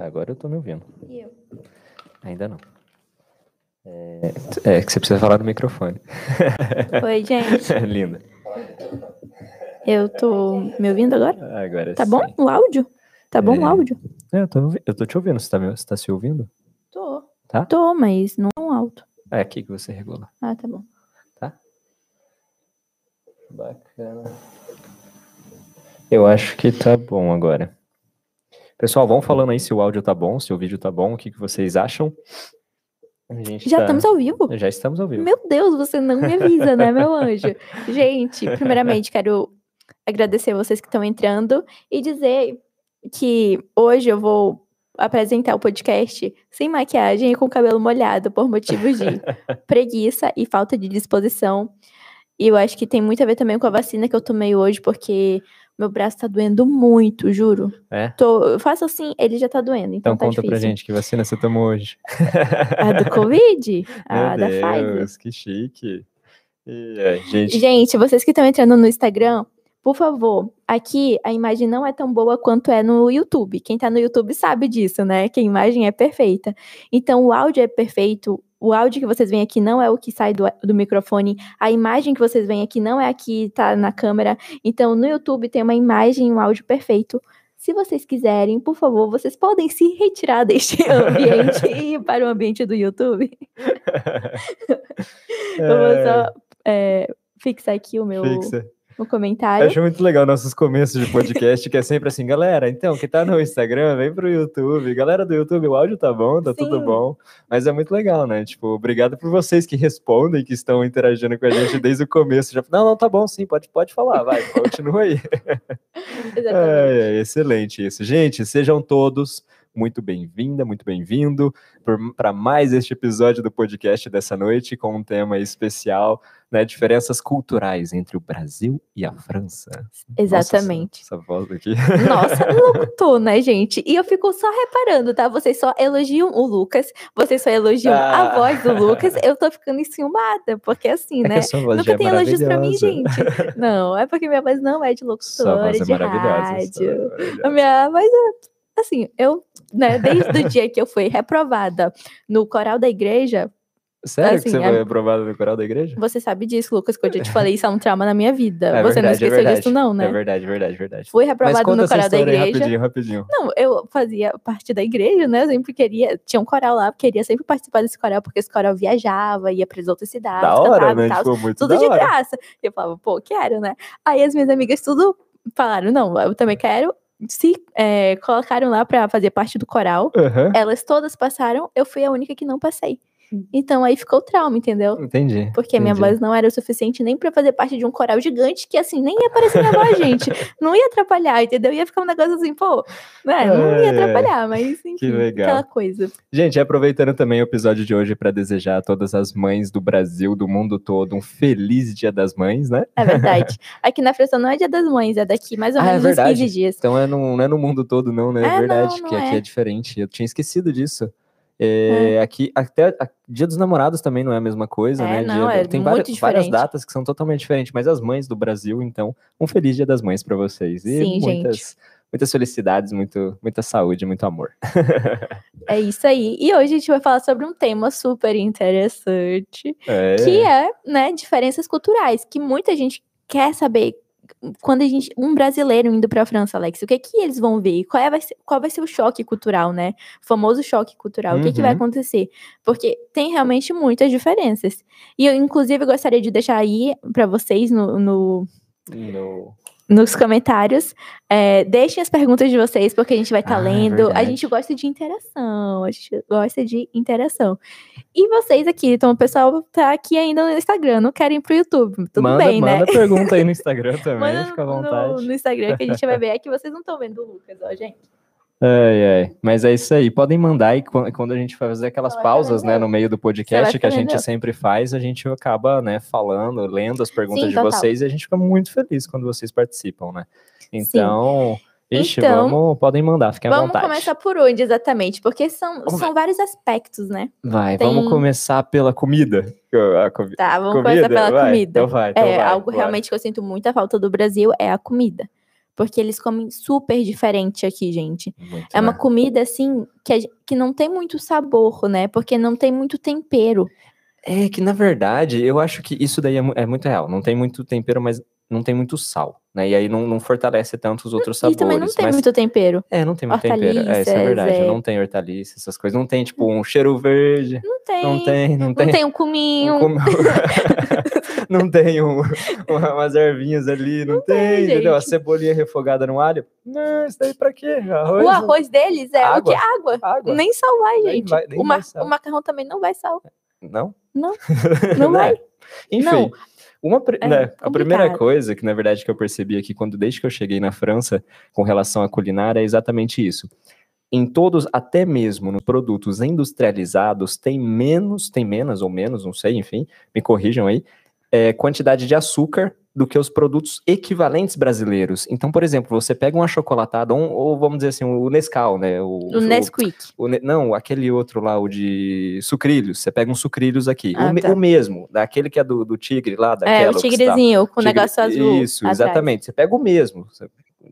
Agora eu tô me ouvindo. E eu? Ainda não. É, é que você precisa falar no microfone. Oi, gente. Linda. Eu tô me ouvindo agora? Agora Tá sim. bom o áudio? Tá bom É. o áudio? É, eu, tô, eu tô te ouvindo. Você tá, me- você tá se ouvindo? Tô. Tá? Tô, mas não é um alto. É aqui que você regula. Ah, tá bom. Bacana. Eu acho que tá bom agora. Pessoal, vão falando aí se o áudio tá bom, se o vídeo tá bom, o que, que vocês acham. Já tá- estamos ao vivo? Já estamos ao vivo. Meu Deus, você não me avisa, né, meu anjo? Gente, primeiramente, quero agradecer vocês que estão entrando e dizer que hoje eu vou apresentar o podcast sem maquiagem e com o cabelo molhado por motivos de preguiça e falta de disposição. E eu acho que tem muito a ver também com a vacina que eu tomei hoje, porque meu braço tá doendo muito, juro. É? Tô, eu faço assim, ele já tá doendo, então, Então tá conta difícil. pra gente que vacina você tomou hoje. A do Covid? A Meu da Pfizer? Deus, que chique. É, gente, Gente, vocês que estão entrando no Instagram, por favor, aqui a imagem não é tão boa quanto é no YouTube. Quem tá no YouTube sabe disso, né? Que a imagem é perfeita. Então, o áudio é perfeito. O áudio que vocês veem aqui não é o que sai do, do microfone. A imagem que vocês veem aqui não é a que tá na câmera. Então, no YouTube tem uma imagem e um áudio perfeito. Se vocês quiserem, por favor, vocês podem se retirar deste ambiente e ir para o ambiente do YouTube. Eu vou só é, fixar aqui o meu fixa. O Eu comentário. acho muito legal nossos começos de podcast, que é sempre assim, galera, então, quem tá no Instagram, vem pro YouTube. Galera do YouTube, o áudio tá bom, tá tudo Sim. bom. Mas é muito legal, né? Tipo, obrigado por vocês que respondem, que estão interagindo com a gente desde o começo. Já, não, não, tá bom, sim, pode, pode falar, vai, continua aí. Exatamente. É, é, excelente isso. Gente, sejam todos muito bem-vinda, muito bem-vindo para mais este episódio do podcast dessa noite com um tema especial, né? Diferenças culturais entre o Brasil e a França. Exatamente. Nossa, essa voz aqui. Nossa, locutor, né, gente? E eu fico só reparando, tá? Vocês só elogiam o Lucas, vocês só elogiam Ah. a voz do Lucas. Eu tô ficando enciumada, porque assim, É né? Nunca é tem elogios pra mim, gente. Não, é porque minha voz não é de Sua locutora, é de rádio. voz é A minha voz é. Assim, eu, né, desde o dia que eu fui reprovada no coral da igreja, Sério assim, que você é- foi aprovado no coral da igreja? você sabe disso, Lucas, que eu já te falei, isso é um trauma na minha vida. É você não verdade, é esqueceu verdade. disso, não, né? É verdade, verdade, verdade. Fui reprovada no coral da história aí igreja. rapidinho, rapidinho. Não, eu fazia parte da igreja, né? Eu sempre queria. Tinha um coral lá, queria sempre participar desse coral, porque esse coral viajava, ia para as outras cidades, Da hora, cantava né? tal. Tipo, muito Tudo de hora. graça. E eu falava, pô, quero, né? Aí as minhas amigas tudo falaram, não, eu também quero. Se é, colocaram lá pra fazer parte do coral, Aham. elas todas passaram, eu fui a única que não passei. Então aí ficou o trauma, entendeu? Entendi. Porque a minha entendi. voz não era o suficiente nem pra fazer parte de um coral gigante, que assim, nem ia aparecer minha voz, gente. Não ia atrapalhar, entendeu? Ia ficar um negócio assim, pô, né? Não ia atrapalhar, mas enfim, legal. aquela coisa. Gente, aproveitando também o episódio de hoje para desejar a todas as mães do Brasil, do mundo todo, um feliz Dia das Mães, né? É verdade. Aqui na França não é dia das mães, é daqui mais ou Ah, é menos uns verdade. 15 dias. Então é no, não é no mundo todo, não, né? É, É, verdade, não, que não aqui é. é. diferente. Eu tinha esquecido disso. É, Aqui, até a- Dia dos Namorados também não é a mesma coisa, É, né? não, é tem várias, várias datas que são totalmente diferentes, mas as mães do Brasil, então, um feliz Dia das Mães para vocês. E Sim, gente. muitas, muitas felicidades, muito, muita saúde, muito amor. É isso aí. E hoje a gente vai falar sobre um tema super interessante, É. que é, né, diferenças culturais, que muita gente quer saber quando a gente, um brasileiro indo para a França, Alex, o que que eles vão ver? Qual, é, vai ser, qual vai ser o choque cultural, né? O famoso choque cultural. O que que vai Uhum. acontecer? Porque tem realmente muitas diferenças. E eu, inclusive, gostaria de deixar aí para vocês no, no- No- nos comentários. é, deixem as perguntas de vocês, porque a gente vai estar Ah, é lendo. A verdade. gente gosta de interação. A gente gosta de interação. E vocês aqui, então o pessoal tá aqui ainda no Instagram, não querem ir pro YouTube. Tudo manda, bem, né? manda pergunta aí no Instagram também, Manda fica à no, vontade. no Instagram que a gente vai ver. É que vocês não estão vendo o Lucas, ó, gente. Ai, ai. Mas é isso aí. Podem mandar e quan- quando a gente vai fazer aquelas pausas, né, no meio do podcast que a gente sempre faz, a gente acaba, né, falando, lendo as perguntas Sim, de total. vocês e a gente fica muito feliz quando vocês participam, né? Então, ixi, Então, vamos, podem mandar, fiquem à Vamos vontade. começar por onde exatamente? Porque são, Vamos são vários aspectos, né? Vai, tem- vamos começar pela comida. Tá, vamos comida? começar pela Vai, comida. Então vai, então é vai, algo realmente que eu sinto muita falta do Brasil é a comida. Porque eles comem super diferente aqui, gente. Muito, É uma né? comida, assim, que, que não tem muito sabor, né? Porque não tem muito tempero. É que, na verdade, eu acho que isso daí é, é muito real. Não tem muito tempero, mas não tem muito sal, né? E aí não, não fortalece tanto os outros e sabores. também não tem mas... muito tempero. É, não tem muito tempero. É, isso é verdade. é. Não tem hortaliça, essas coisas. Não tem, tipo, um cheiro verde. Não tem. Não tem, não Não tem. tem um cominho. um com- não tem um, uma- umas ervinhas ali, não, tem, tem, entendeu? A cebolinha refogada no alho. Não, isso daí pra quê? Arroz? O arroz deles é o que? Água. Água. Água. Nem sal vai, gente. vai- o, vai sal. o macarrão também não vai sal. Não? Não. Não vai. Enfim, Não. Uma, É né, a primeira coisa que, na verdade, que eu percebi aqui, quando desde que eu cheguei na França, com relação à culinária, é exatamente isso. Em todos, até mesmo nos produtos industrializados, tem menos, tem menos ou menos, não sei, enfim, me corrijam aí, é, quantidade de açúcar do que os produtos equivalentes brasileiros. Então, por exemplo, você pega um achocolatado, um- ou vamos dizer assim, o Nescau, né? O, O Nesquik. o não, aquele outro lá, o de sucrilhos. Você pega um sucrilhos aqui. Ah, o, tá. o mesmo, daquele que é do, do tigre lá, da É, o tá? tigrezinho com o Tigre- negócio azul. Isso, atrás. exatamente. Você pega o mesmo,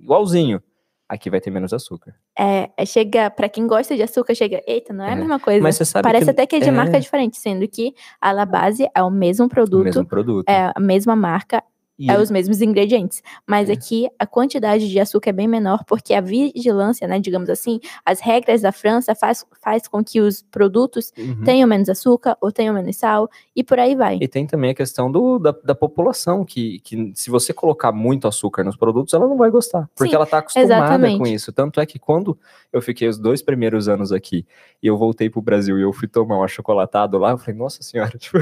igualzinho. Aqui vai ter menos açúcar. É, é, chega, pra quem gosta de açúcar, chega, eita, não é, É. a mesma coisa. Mas você sabe Parece que até que é de é marca diferente, sendo que a La Base é o mesmo o produto, mesmo produto. é a mesma marca, E é ele- os mesmos ingredientes. Mas É. aqui a quantidade de açúcar é bem menor, porque a vigilância, né, digamos assim, as regras da França faz, faz com que os produtos Uhum. tenham menos açúcar ou tenham menos sal, e por aí vai. E tem também a questão do, da, da população, que, que se você colocar muito açúcar nos produtos, ela não vai gostar. Porque Sim, ela tá acostumada exatamente. com isso. Tanto é que quando eu fiquei os dois primeiros anos aqui e eu voltei pro Brasil e eu fui tomar um achocolatado lá, eu falei, nossa senhora, tipo,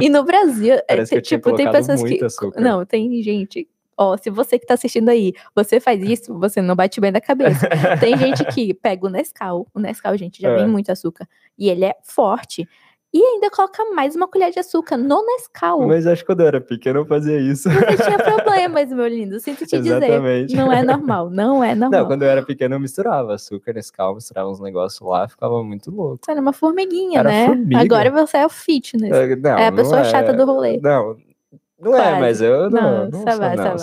E no Brasil, é, Parece que eu tipo, tem pessoas que. açúcar. Não, tem gente. Ó, se você que tá assistindo aí, você faz isso, você não bate bem da cabeça. Tem gente que pega o Nescau. O Nescau, gente, já É. vem muito açúcar. E ele é forte. E ainda coloca mais uma colher de açúcar no Nescau. mas acho que quando eu era pequeno eu fazia isso. Você tinha problemas, meu lindo. Sinto te dizer. Exatamente. Não é normal. Não é normal. Não, quando eu era pequeno eu misturava açúcar, Nescau, misturava uns negócios lá, ficava muito louco. Você era uma formiguinha, Era né? formiga. Agora você é o fitness. É, Não, É a pessoa é- chata do rolê. Não, não é, Quase. mas eu não, Não, não, ça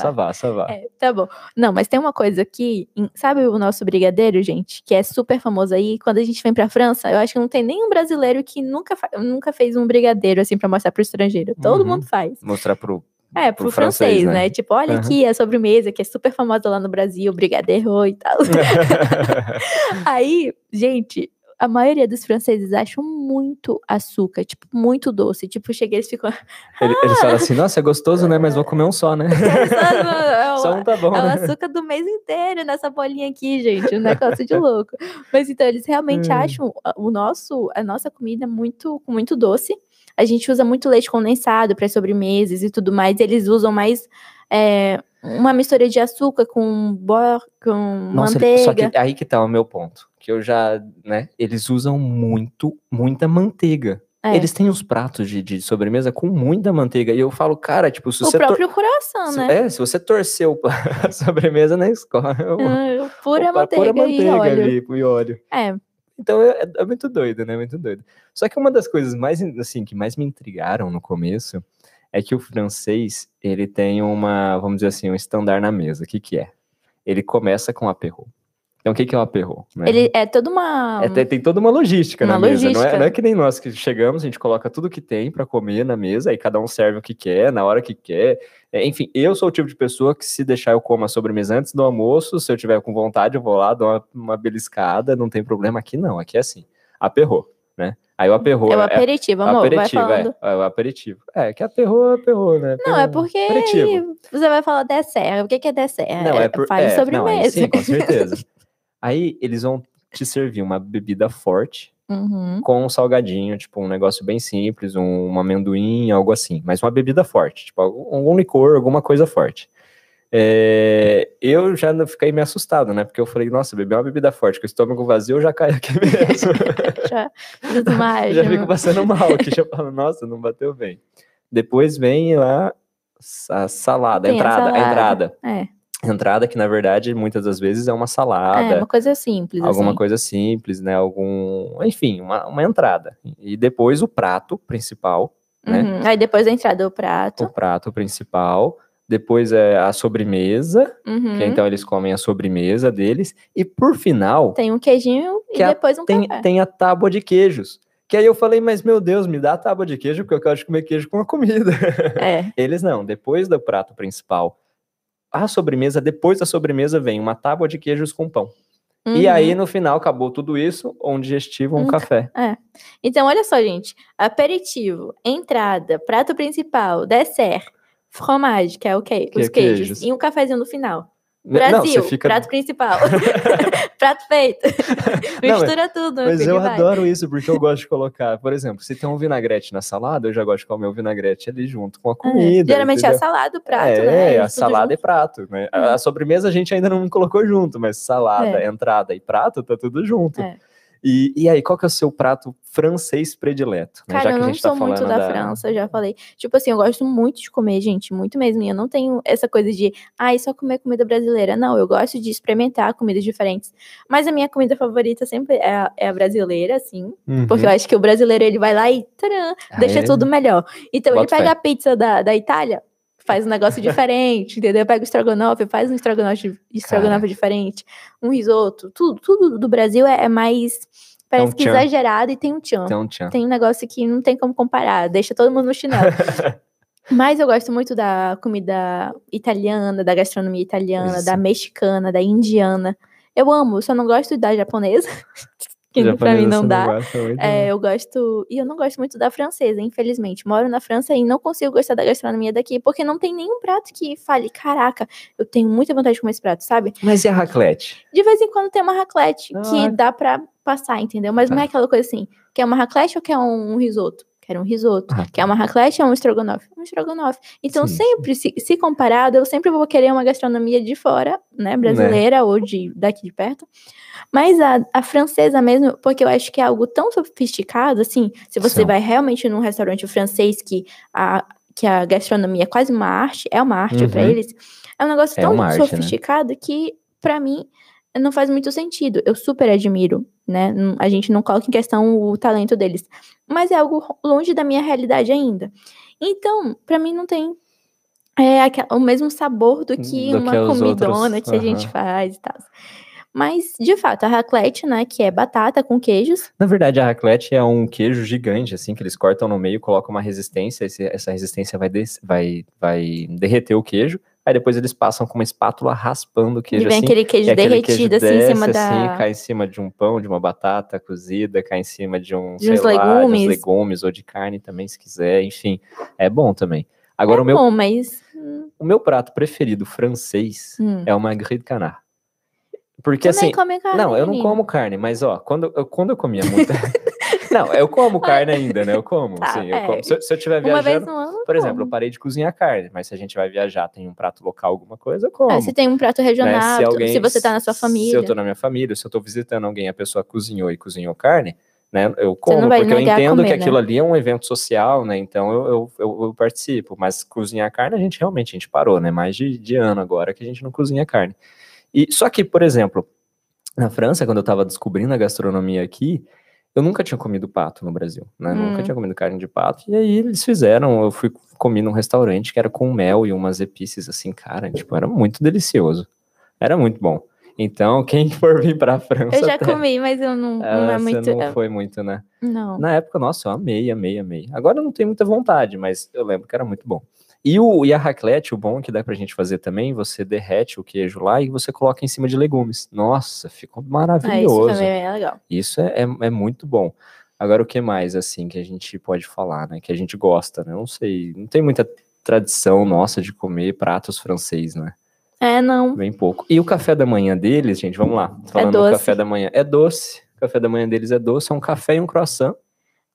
não, va, ça va. É, tá bom. Não, mas tem uma coisa aqui, sabe o nosso brigadeiro, gente, que é super famoso aí. Quando a gente vem pra França, eu acho que não tem nenhum brasileiro que nunca, nunca fez um brigadeiro assim pra mostrar pro estrangeiro. Todo Uhum. mundo faz. Mostrar pro. É, pro, Pro francês, francês, né? né? Tipo, olha Aham. aqui a sobremesa que é super famosa lá no Brasil, brigadeiro e tal. Aí, gente, a maioria dos franceses acham muito açúcar, tipo, muito doce. Tipo, chega eles ficam. Ele- Eles falam assim, nossa, é gostoso, né? Mas vou comer um só, né? é Só um tá bom, É o né? açúcar do mês inteiro nessa bolinha aqui, gente. Um negócio de louco. Mas então, eles realmente Hum. acham a- o nosso, a nossa comida muito, muito doce. A gente usa muito leite condensado para sobremesas e tudo mais. Eles usam mais é, uma mistura de açúcar com bor, com Nossa, manteiga. só que aí que tá o meu ponto. Que eu já, né? Eles usam muito, muita manteiga. É. Eles têm os pratos de, de sobremesa com muita manteiga. E eu falo, cara, tipo, se o você. tor- próprio coração, se- né? É, se você torceu a sobremesa na escola. eu- Ah, Pura Opa, manteiga, pura e manteiga óleo. ali, e óleo. É, Então é, é muito doido, né? Muito doido. Só que uma das coisas mais, assim, que mais me intrigaram no começo é que o francês, ele tem uma, vamos dizer assim, um estandar na mesa. O que que é? Ele começa com aperro. Então o que que é o aperro? né? ele é toda uma. É, tem, tem toda uma logística Uma na mesa. Não é, logística. não é que nem nós que chegamos, a gente coloca tudo que tem pra comer na mesa, aí cada um serve o que quer, na hora que quer. É, enfim, eu sou o tipo de pessoa que se deixar eu como a sobremesa antes do almoço, se eu tiver com vontade, eu vou lá, dou uma, uma beliscada, não tem problema. Aqui não, aqui é assim. Aperrou, né? Aí o aperrou É o aperitivo, amor. aperitivo, vai falando. é, é o aperitivo. É, que aperrou, aperrou, né? Não, é Aperrou. porque Aperitivo. você vai falar dessert. O que que é dessert? Não, é por, Fale é, sobre não, aí mesa. sim, com certeza. aí eles vão te servir uma bebida forte, Uhum. com um salgadinho, tipo um negócio bem simples, um, um amendoim, algo assim, mas uma bebida forte, tipo algum licor, alguma coisa forte. É, eu já fiquei meio assustado, né? Porque eu falei, nossa, beber uma bebida forte com o estômago vazio, eu já caio aqui mesmo. Já desmaio. já fico passando mal aqui, já falo, nossa, não bateu bem. Depois vem lá a salada, a a entrada, a salada. entrada. É, Entrada que, na verdade, muitas das vezes é uma é salada, uma coisa simples. alguma assim. coisa simples, né? Algum, enfim, uma, uma entrada. E depois o prato principal, né? Uhum. Aí depois da entrada O prato. prato principal, depois é a sobremesa, Uhum. que então eles comem a sobremesa deles, e por final Tem um queijinho e Que depois um tem, café. tem a tábua de queijos. Que aí eu falei, mas meu Deus, me dá a tábua de queijo, porque eu quero comer queijo com a comida. É. Eles não, depois do prato principal, a sobremesa, depois da sobremesa vem uma tábua de queijos com pão. E Uhum. aí, no final, acabou tudo isso, um digestivo, um Um café. Então, olha só, gente. Aperitivo, entrada, prato principal, dessert, fromage, que é o quê? Que Os é queijos. queijos. E um cafezinho no final. Não, Brasil, você fica... prato principal. prato feito. Não, Mistura tudo. meu Mas eu vai. adoro isso, porque eu gosto de colocar, por exemplo, se tem um vinagrete na salada, eu já gosto de comer o vinagrete ali junto com a É, comida. Geralmente é a entendeu? salada, o prato, é, né? a Tudo salada e junto. prato, né? A, É. a sobremesa a gente ainda não colocou junto, mas salada, É. entrada e prato tá tudo junto. É. E, e aí, qual que é o seu prato francês predileto? né? Cara, Já eu não tá sou muito falando da, França, já falei. Tipo assim, eu gosto muito de comer, gente, muito mesmo. E eu não tenho essa coisa de, ai, só comer comida brasileira. Não, eu gosto de experimentar comidas diferentes. Mas a minha comida favorita sempre é a, é a brasileira, assim. Uhum. Porque eu acho que o brasileiro, ele vai lá e taran, deixa é? tudo melhor. Então, Boto ele pega fé. a pizza da, da Itália, faz um negócio diferente, entendeu? Pega o estrogonofe, faz um estrogonofe, estrogonofe diferente. Um risoto. Tudo, tudo do Brasil é, é mais, parece um que tchan. exagerado e tem um tchan Então, tchan. tem um negócio que não tem como comparar, deixa todo mundo no chinelo. Mas eu gosto muito da comida italiana, da gastronomia italiana, Isso. da mexicana, da indiana. Eu amo, só não gosto da japonesa, que pra mim não dá. muito, É, né? eu gosto. E eu não gosto muito da francesa, infelizmente. Moro na França e não consigo gostar da gastronomia daqui, porque não tem nenhum prato que fale, caraca, eu tenho muita vontade de comer esse prato, sabe? Mas e a raclette? De vez em quando tem uma raclette Ah. que dá pra passar, entendeu? Mas não é Ah. aquela coisa assim, quer uma raclette ou quer um, risoto? Quero um risoto. Ah. Quer uma raclette ou um estrogonofe? Um estrogonofe. Então, Sim, sempre, se, se comparado, eu sempre vou querer uma gastronomia de fora, né? Brasileira ou de daqui de perto. Mas a, a francesa mesmo, porque eu acho que é algo tão sofisticado, assim, se você Sim. vai realmente num restaurante francês que a, que a gastronomia é quase uma arte, é uma arte Uhum. eles, é um negócio É tão arte, né? sofisticado que, pra mim, não faz muito sentido. Eu super admiro, né? A gente não coloca em questão o talento deles. Mas é algo longe da minha realidade ainda. Então, pra mim não tem é, o mesmo sabor do que Do uma que comidona que a gente faz e tal. Mas, de fato, a raclette, né, que é batata com queijos, Na verdade, a raclette é um queijo gigante, assim, que eles cortam no meio, colocam uma resistência, essa resistência vai, vai, vai derreter o queijo, aí depois eles passam com uma espátula raspando o e queijo, vem assim, aquele queijo e aquele queijo derretido assim em cima da. assim, cai em cima de um pão, de uma batata cozida, cai em cima de um, De uns lá, de uns legumes. legumes ou de carne também, se quiser, enfim, é bom também. Agora, o, meu, Bom, mas. hum, o meu prato preferido francês hum. é o magret de canard. Porque, assim, come carne, não, eu não menino. como carne, mas ó, quando eu, quando eu comia muito. não, eu como carne ainda, né? Eu como. Tá, sim, eu é. como. Se, eu- se eu vez viajando. no ano. Por exemplo, eu como. parei de cozinhar carne, mas se a gente vai viajar, tem um prato local, alguma coisa, eu como. Ah, se tem um prato né? regional, tu- se, você tá na sua Se família. eu tô na minha família, se eu tô visitando alguém, a pessoa cozinhou e cozinhou carne, né? Eu como, porque eu entendo comer, que né? aquilo ali é um evento social, né? Então eu, eu, eu, eu participo. Mas cozinhar carne, a gente realmente a gente parou, né? Mais de, de ano agora que a gente não cozinha carne. E só que, por exemplo, na França, quando eu tava descobrindo a gastronomia aqui, eu nunca tinha comido pato no Brasil, né? Hum. Nunca tinha comido carne de pato. E aí eles fizeram, eu fui comi num restaurante que era com mel e umas epices assim, cara, tipo, era muito delicioso. Era muito bom. Então, quem for vir pra França. Eu já até- comi, mas eu não, não Ah, é você muito. não foi muito, né? Não. Na época, nossa, eu amei, amei, amei. Agora eu não tenho muita vontade, mas eu lembro que era muito bom. E, o, e a raclette, o bom que dá pra gente fazer também, você derrete o queijo lá e você coloca em cima de legumes. Nossa, ficou Ah, isso maravilhoso. também é legal. Isso é, é, é muito bom. Agora, o que mais, assim, que a gente pode falar, né? Que a gente gosta, né? Eu Não sei, não tem muita tradição nossa de comer pratos francês, né? É, não. Bem pouco. E o café da manhã deles, gente, vamos lá. Falando do doce. café da manhã, é doce. O café da manhã deles é doce, é um café e um croissant.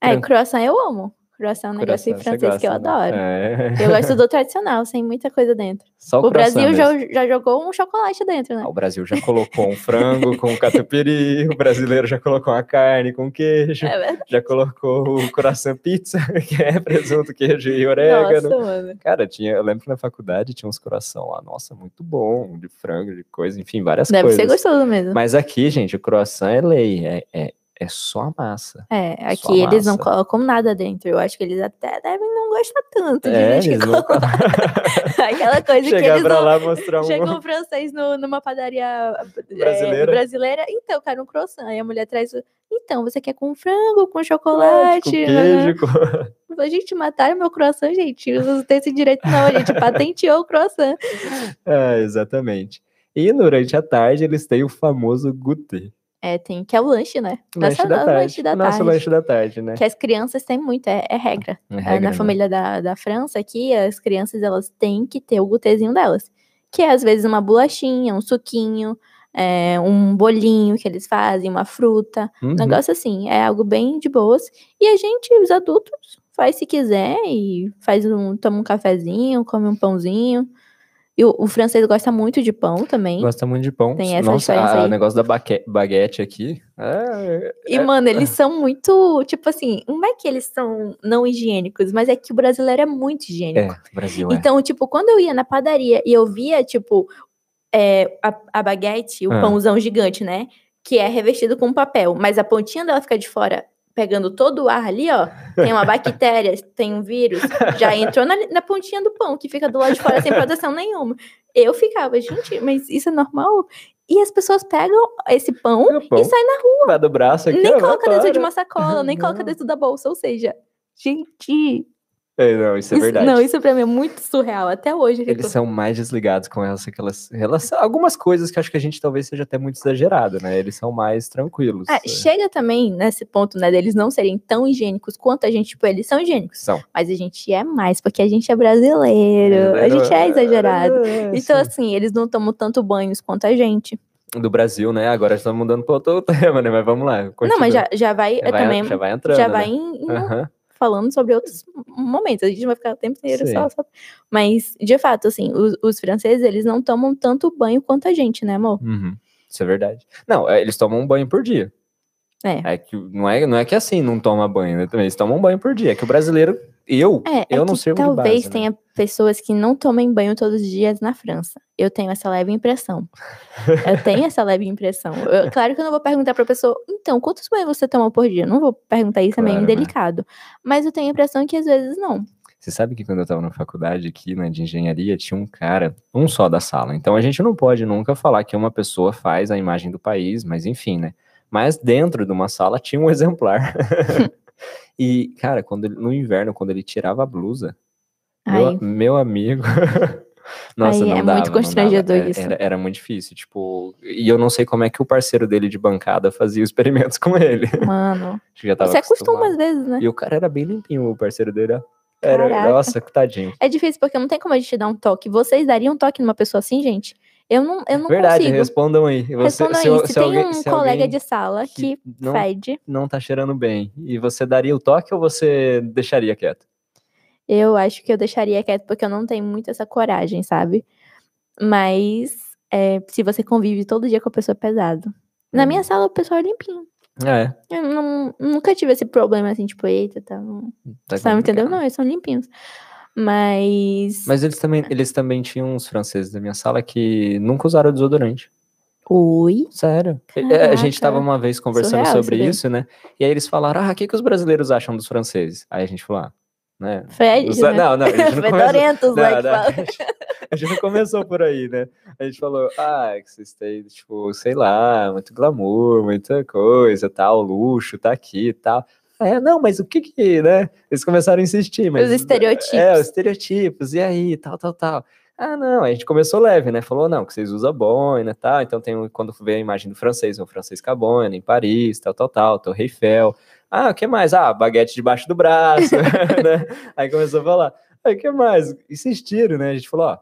É, Tranquilo. croissant eu amo. Croissant é um negócio você francês que eu gosta, né? adoro. É. Eu gosto do tradicional, sem muita coisa dentro. Só o, O Brasil já, já jogou um chocolate dentro, né? Ah, o Brasil já colocou um frango com catupiry, o brasileiro já colocou uma carne com queijo, É já colocou o croissant pizza, que é presunto, queijo e orégano. Nossa, mano. Cara, tinha, eu lembro que na faculdade tinha uns coração lá, nossa, muito bom, de frango, de coisa, enfim, várias Deve coisas. ser gostoso mesmo. Mas aqui, gente, o croissant é lei, é, é, é só a massa. É, aqui eles não colocam nada dentro. Eu acho que eles até devem não gostar tanto de É, gente que eles não- coloca aquela coisa que Chegar eles pra não... lá mostrar um. Chega um francês no- numa padaria é, Brasileira. brasileira, então, cara, um croissant. Aí a mulher traz. o- Então, você quer com frango, com com chocolate? queijo, com... A gente mataram meu croissant, gente. Não tem esse direito, não. A gente patenteou o croissant. É, exatamente. E durante a tarde eles têm o famoso goûter. É, tem que é o lanche, né? Lanche Nossa, da tarde. lanche da Nosso tarde. lanche da tarde, né? Que as crianças têm muito, é, é regra. É É, regra, na né? família da, da França aqui, as crianças elas têm que ter o gutezinho delas. Que é às vezes uma bolachinha, um suquinho, é, um bolinho que eles fazem, uma fruta. Uhum. Um negócio assim, é algo bem de boas. E a gente, os adultos, faz se quiser e faz um, toma um cafezinho, come um pãozinho. E o, o francês gosta muito de pão também. Gosta muito de pão. Tem essa Nossa, diferença a- o aí. negócio da baque- baguete aqui. É, E, é- mano, eles são muito, tipo assim, não é que eles são não higiênicos, mas é que o brasileiro é muito higiênico. é, Brasil é. Então, tipo, quando eu ia na padaria e eu via, tipo, é, a, a baguete, o Ah. pãozão gigante, né? Que é revestido com papel, mas a pontinha dela fica de fora, pegando todo o ar ali, ó. Tem uma bactéria, tem um vírus, já entrou na, na pontinha do pão, que fica do lado de fora sem proteção nenhuma. Eu ficava, gente, mas isso é normal? E as pessoas pegam esse pão pão. e saem na Vai do braço aqui, nem ó, coloca dentro de uma sacola, nem coloca dentro da bolsa. Ou seja, gente. É, não, isso é isso- verdade. não, isso pra mim é muito surreal. Até hoje. Eles fico- são mais desligados com essa, aquelas relação, algumas coisas que acho que a gente talvez seja até muito exagerado, né? Eles são mais tranquilos. Ah, é. chega também nesse ponto, né, deles não serem tão higiênicos quanto a gente, tipo, eles são higiênicos. São. Mas a gente é mais, porque a gente é brasileiro, a gente é exagerado. É, Então, sim. assim, eles não tomam tanto banhos quanto a gente. do Brasil, né? Agora estamos mudando para outro tema, né? Mas vamos lá. Não, continua. mas já, já vai, vai, também, já vai entrando. já né? vai em- em- Aham. Falando sobre outros momentos. A gente vai ficar o tempo inteiro só, só. Mas, de fato, assim, os, os franceses, eles não tomam tanto banho quanto a gente, né, amor? Uhum. Isso é verdade. Não, é, eles tomam um banho por dia. É. É que não é, não é que assim não toma banho, né? Também eles tomam um banho por dia. É que o brasileiro, eu, É, eu é não sirvo talvez base, né? tenha pessoas que não tomem banho todos os dias na França. Eu tenho essa leve impressão. eu tenho essa leve impressão. Eu- claro que eu não vou perguntar pra pessoa, então, quantos banhos você toma por dia? Não vou perguntar isso, é meio Claro, né? Mas eu tenho a impressão que às vezes não. Você sabe que quando eu tava na faculdade aqui, né, de engenharia, tinha um cara, um só da sala. Então a gente não pode nunca falar que uma pessoa faz a imagem do país, mas enfim, né? Mas dentro de uma sala tinha um exemplar. E, cara, quando ele- no inverno, quando ele tirava a blusa, meu, Ai, meu amigo. Nossa, Aí não é dava, muito constrangedor. Era- isso. Era, era muito difícil, tipo, e eu não sei como é que o parceiro dele de bancada fazia os experimentos com ele. mano. Já tava Você acostuma às vezes, né? E o cara era bem limpinho, o parceiro dele. Era, Caraca. nossa, tadinho. É difícil porque não tem como a gente dar um toque. Vocês dariam um toque numa pessoa assim, gente? Eu não, eu não Verdade, consigo. respondam aí. Você, Respondam se, aí. Se, tem alguém- um se colega de sala que, não, fede, não tá cheirando bem, e você daria o toque ou você deixaria quieto? eu acho que eu deixaria quieto porque eu não tenho muito essa coragem, sabe? Mas é, se você convive todo dia com a pessoa é pesado. Na minha Hum. sala o pessoal é limpinho. É, Eu não, nunca tive esse problema assim, tipo, eita, tá. tá Sabe, entendeu? complicado. Não, eles são limpinhos. Mas. Mas eles também, eles também tinham uns franceses da minha sala que nunca usaram desodorante. Oi? Sério. É, A gente Caraca. tava uma vez conversando Surreal sobre isso né? E aí eles falaram, ah, o que, que os brasileiros acham dos franceses? Aí a gente falou, ah, né? Fede, Usa- né? Não, não, a gente não começou... Né? Não, não, a gente- a gente não começou por aí, né? A gente falou, ah, que vocês têm, tipo, sei lá, muito glamour, muita coisa, tal, luxo, tá aqui e tal. É, não, mas o que que, né? Eles começaram a insistir, mas... Os estereotipos. É, os estereotipos, e aí, tal, tal, tal. Ah, não, aí a gente começou leve, né? Falou, não, que vocês usam boina tal, então tem, um- quando vê a imagem do francês, o francês com a boina, em Paris, tal, tal, tal, Torre Eiffel. Ah, o que mais? Ah, baguete debaixo do braço, né? Aí começou a falar, ah, o que mais? Insistiram, né? A gente falou, ó,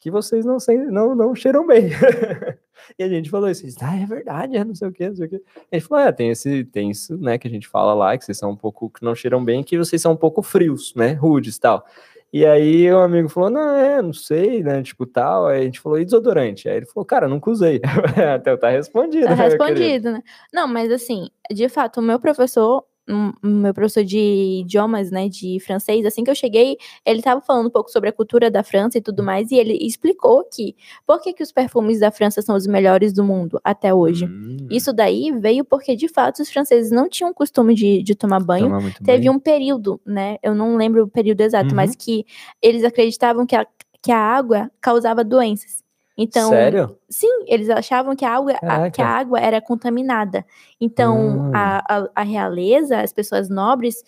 que vocês não, não, não cheiram bem. e a gente falou isso, ah, é verdade, é não sei o que, não sei o que. A gente falou, é, tem, esse, tem isso, né, que a gente fala lá, que vocês são um pouco, que não cheiram bem, que vocês são um pouco frios, né, rudes e tal. E aí o amigo falou, não, é, não sei, né, tipo tal. Aí a gente falou, e desodorante? Aí ele falou, cara, nunca usei. Até tá respondido. Tá né, respondido, né? Não, mas assim, de fato, o meu professor, um, meu professor de idiomas, né, de francês, assim que eu cheguei, ele estava falando um pouco sobre a cultura da França e tudo mais, e ele explicou que por que, que os perfumes da França são os melhores do mundo até hoje. Hum, Isso daí veio porque, de fato, os franceses não tinham costume de, de tomar banho. toma muito Teve um período, né? Eu não lembro o período exato, Uhum. mas que eles acreditavam que a, que a água causava doenças. Então, Sério? sim, eles achavam que a água, a- que a água era contaminada. Então, Hum. a, a, a realeza, as pessoas nobres,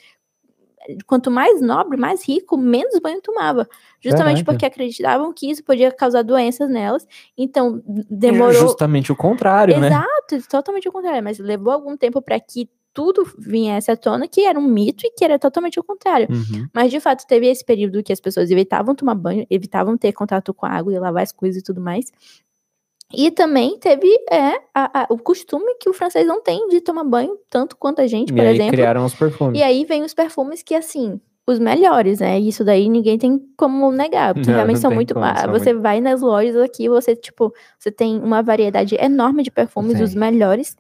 quanto mais nobre, mais rico, menos banho tomava. Justamente Caraca. porque acreditavam que isso podia causar doenças nelas. Então, demorou. Justamente o contrário, né? Exato, totalmente o contrário. Mas levou algum tempo para que tudo viesse à tona, que era um mito e que era totalmente o contrário. Uhum. Mas de fato teve esse período que as pessoas evitavam tomar banho, evitavam ter contato com a água e lavar as coisas e tudo mais. E também teve é, a- a- o costume que o francês não tem de tomar banho tanto quanto a gente, E por aí exemplo. criaram os perfumes. E aí vem os perfumes que, assim, os melhores, né? Isso daí ninguém tem como negar, porque Não, realmente não são muito. como, são você vai nas lojas aqui, você, tipo, você tem uma variedade enorme de perfumes, os Tem. melhores.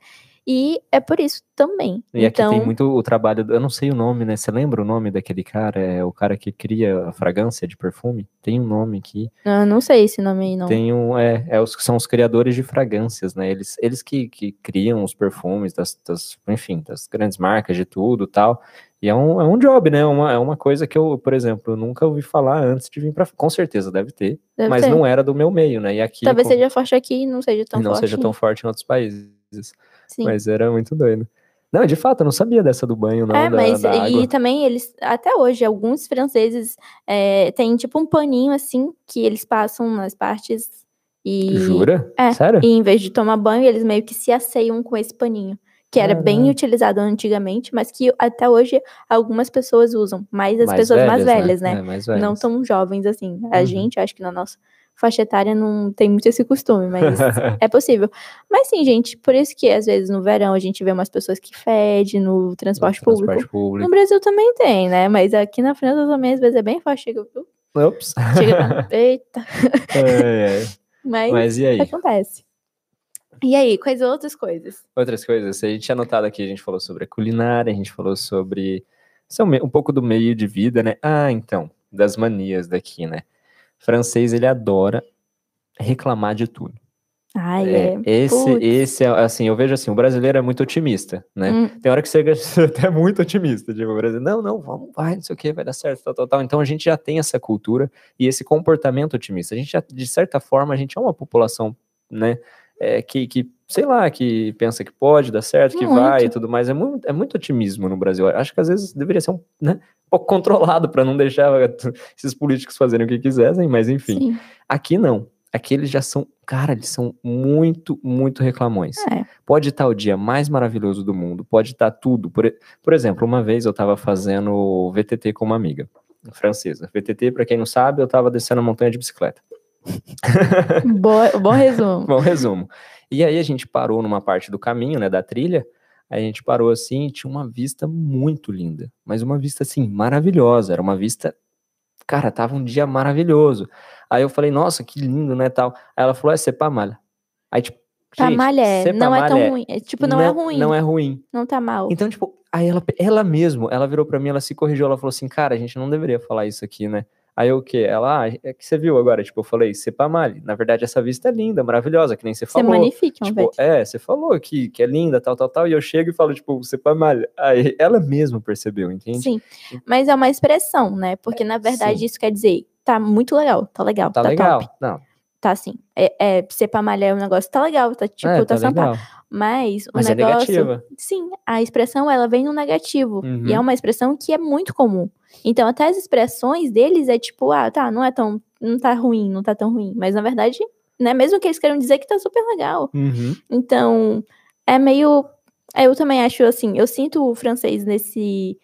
E é por isso também. E aqui então, tem muito o trabalho, eu não sei o nome, né? Você lembra o nome daquele cara? É o cara que cria a fragrância de perfume? Tem um nome aqui. eu não sei esse nome aí, não. Tem um, é, é os, são os criadores de fragrâncias, né? Eles, eles que, que criam os perfumes das, das, enfim, das grandes marcas de tudo tal. E é um, é um job, né? É uma, é uma coisa que eu, por exemplo, eu nunca ouvi falar antes de vir pra. Com certeza deve ter, Deve mas ter. não era do meu meio, né? E aqui Talvez seja forte aqui e não seja tão não forte. seja tão forte em outros países. Sim. Mas era muito doido. Não, de fato, eu não sabia dessa do banho, não. é, da, mas da e também eles, até hoje, alguns franceses é, têm tipo um paninho assim que eles passam nas partes e. Jura? É, Sério? E em vez de tomar banho, eles meio que se asseiam com esse paninho. Que era bem Caraca. utilizado antigamente, mas que até hoje algumas pessoas usam. Mais as pessoas mais velhas, né? É, mais velhas. Não tão jovens assim. A Uhum. gente, acho que na nossa faixa etária não tem muito esse costume, mas é possível. Mas sim, gente, por isso que às vezes no verão a gente vê umas pessoas que fedem no transporte, público. Transporte público. No Brasil também tem, né? Mas aqui na França também às vezes é bem fácil. Chega, Ops. chega eita. Ai, ai. Mas, Mas e aí? acontece. E aí, quais outras coisas? Outras coisas, a gente tinha anotado aqui, a gente falou sobre a culinária, a gente falou sobre um pouco do meio de vida, né? Ah, então, das manias daqui, né? Francês, ele adora reclamar de tudo. Ai, É, esse, esse é, assim, eu vejo assim, o brasileiro é muito otimista, né? Hum, Tem hora que você é até muito otimista, tipo, o Brasil, não, não, vamos, vai, não sei o que, vai dar certo, tal, tal, tal. Então a gente já tem essa cultura e esse comportamento otimista. A gente já, de certa forma, a gente é uma população, né, é, que, que, sei lá, que pensa que pode dar certo, que vai e Muito. tudo mais. É muito, é muito otimismo no Brasil. Acho que às vezes deveria ser um, né, um pouco controlado para não deixar esses políticos fazerem o que quisessem, mas enfim. sim. Aqui não. Aqui eles já são, cara, eles são muito, muito reclamões. É. Pode estar o dia mais maravilhoso do mundo, pode estar tudo. Por, por exemplo, uma vez eu estava fazendo VTT com uma amiga francesa. VTT, para quem não sabe, eu estava descendo a montanha de bicicleta. Boa, bom resumo. Bom resumo. E aí a gente parou numa parte do caminho, né, da trilha. Aí a gente parou assim e tinha uma vista muito linda, mas uma vista assim maravilhosa. Era uma vista, cara, tava um dia maravilhoso. Aí eu falei, nossa, que lindo, né, tal. Aí ela falou, é Sepamalha. Aí tipo, gente, Tamalha é, não é tão ruim. É, tipo, não, é ruim. Não é ruim. Não tá mal. Então, tipo, aí ela, ela mesmo, ela virou pra mim, ela se corrigiu, ela falou assim, cara, a gente não deveria falar isso aqui, né? Aí o quê? Ela, ah, é que você viu agora, tipo, eu falei, Sepamale. Na verdade, essa vista é linda, maravilhosa, que nem você Você falou. magnifica, um Tipo, é, você falou que, que é linda, tal, tal, tal, e eu chego e falo, tipo, Sepamale. Aí ela mesma percebeu, entende? Sim. Mas é uma expressão, né? Porque, na verdade, Sim. isso quer dizer, tá muito legal, tá legal, Tá tá, legal. top. Não, Tá assim. É, é, malhar é um negócio, tá legal, tá tipo, é, tá, tá legal. Mas o Mas é negócio. negativa. Sim, a expressão ela vem no negativo. Uhum. E é uma expressão que é muito comum. Então, até as expressões deles é tipo, ah, tá, não é tão. Não tá ruim, não tá tão ruim. Mas na verdade, né, mesmo que eles queiram dizer que tá super legal. Uhum. Então, é meio. Eu também acho assim, eu sinto o francês nesse.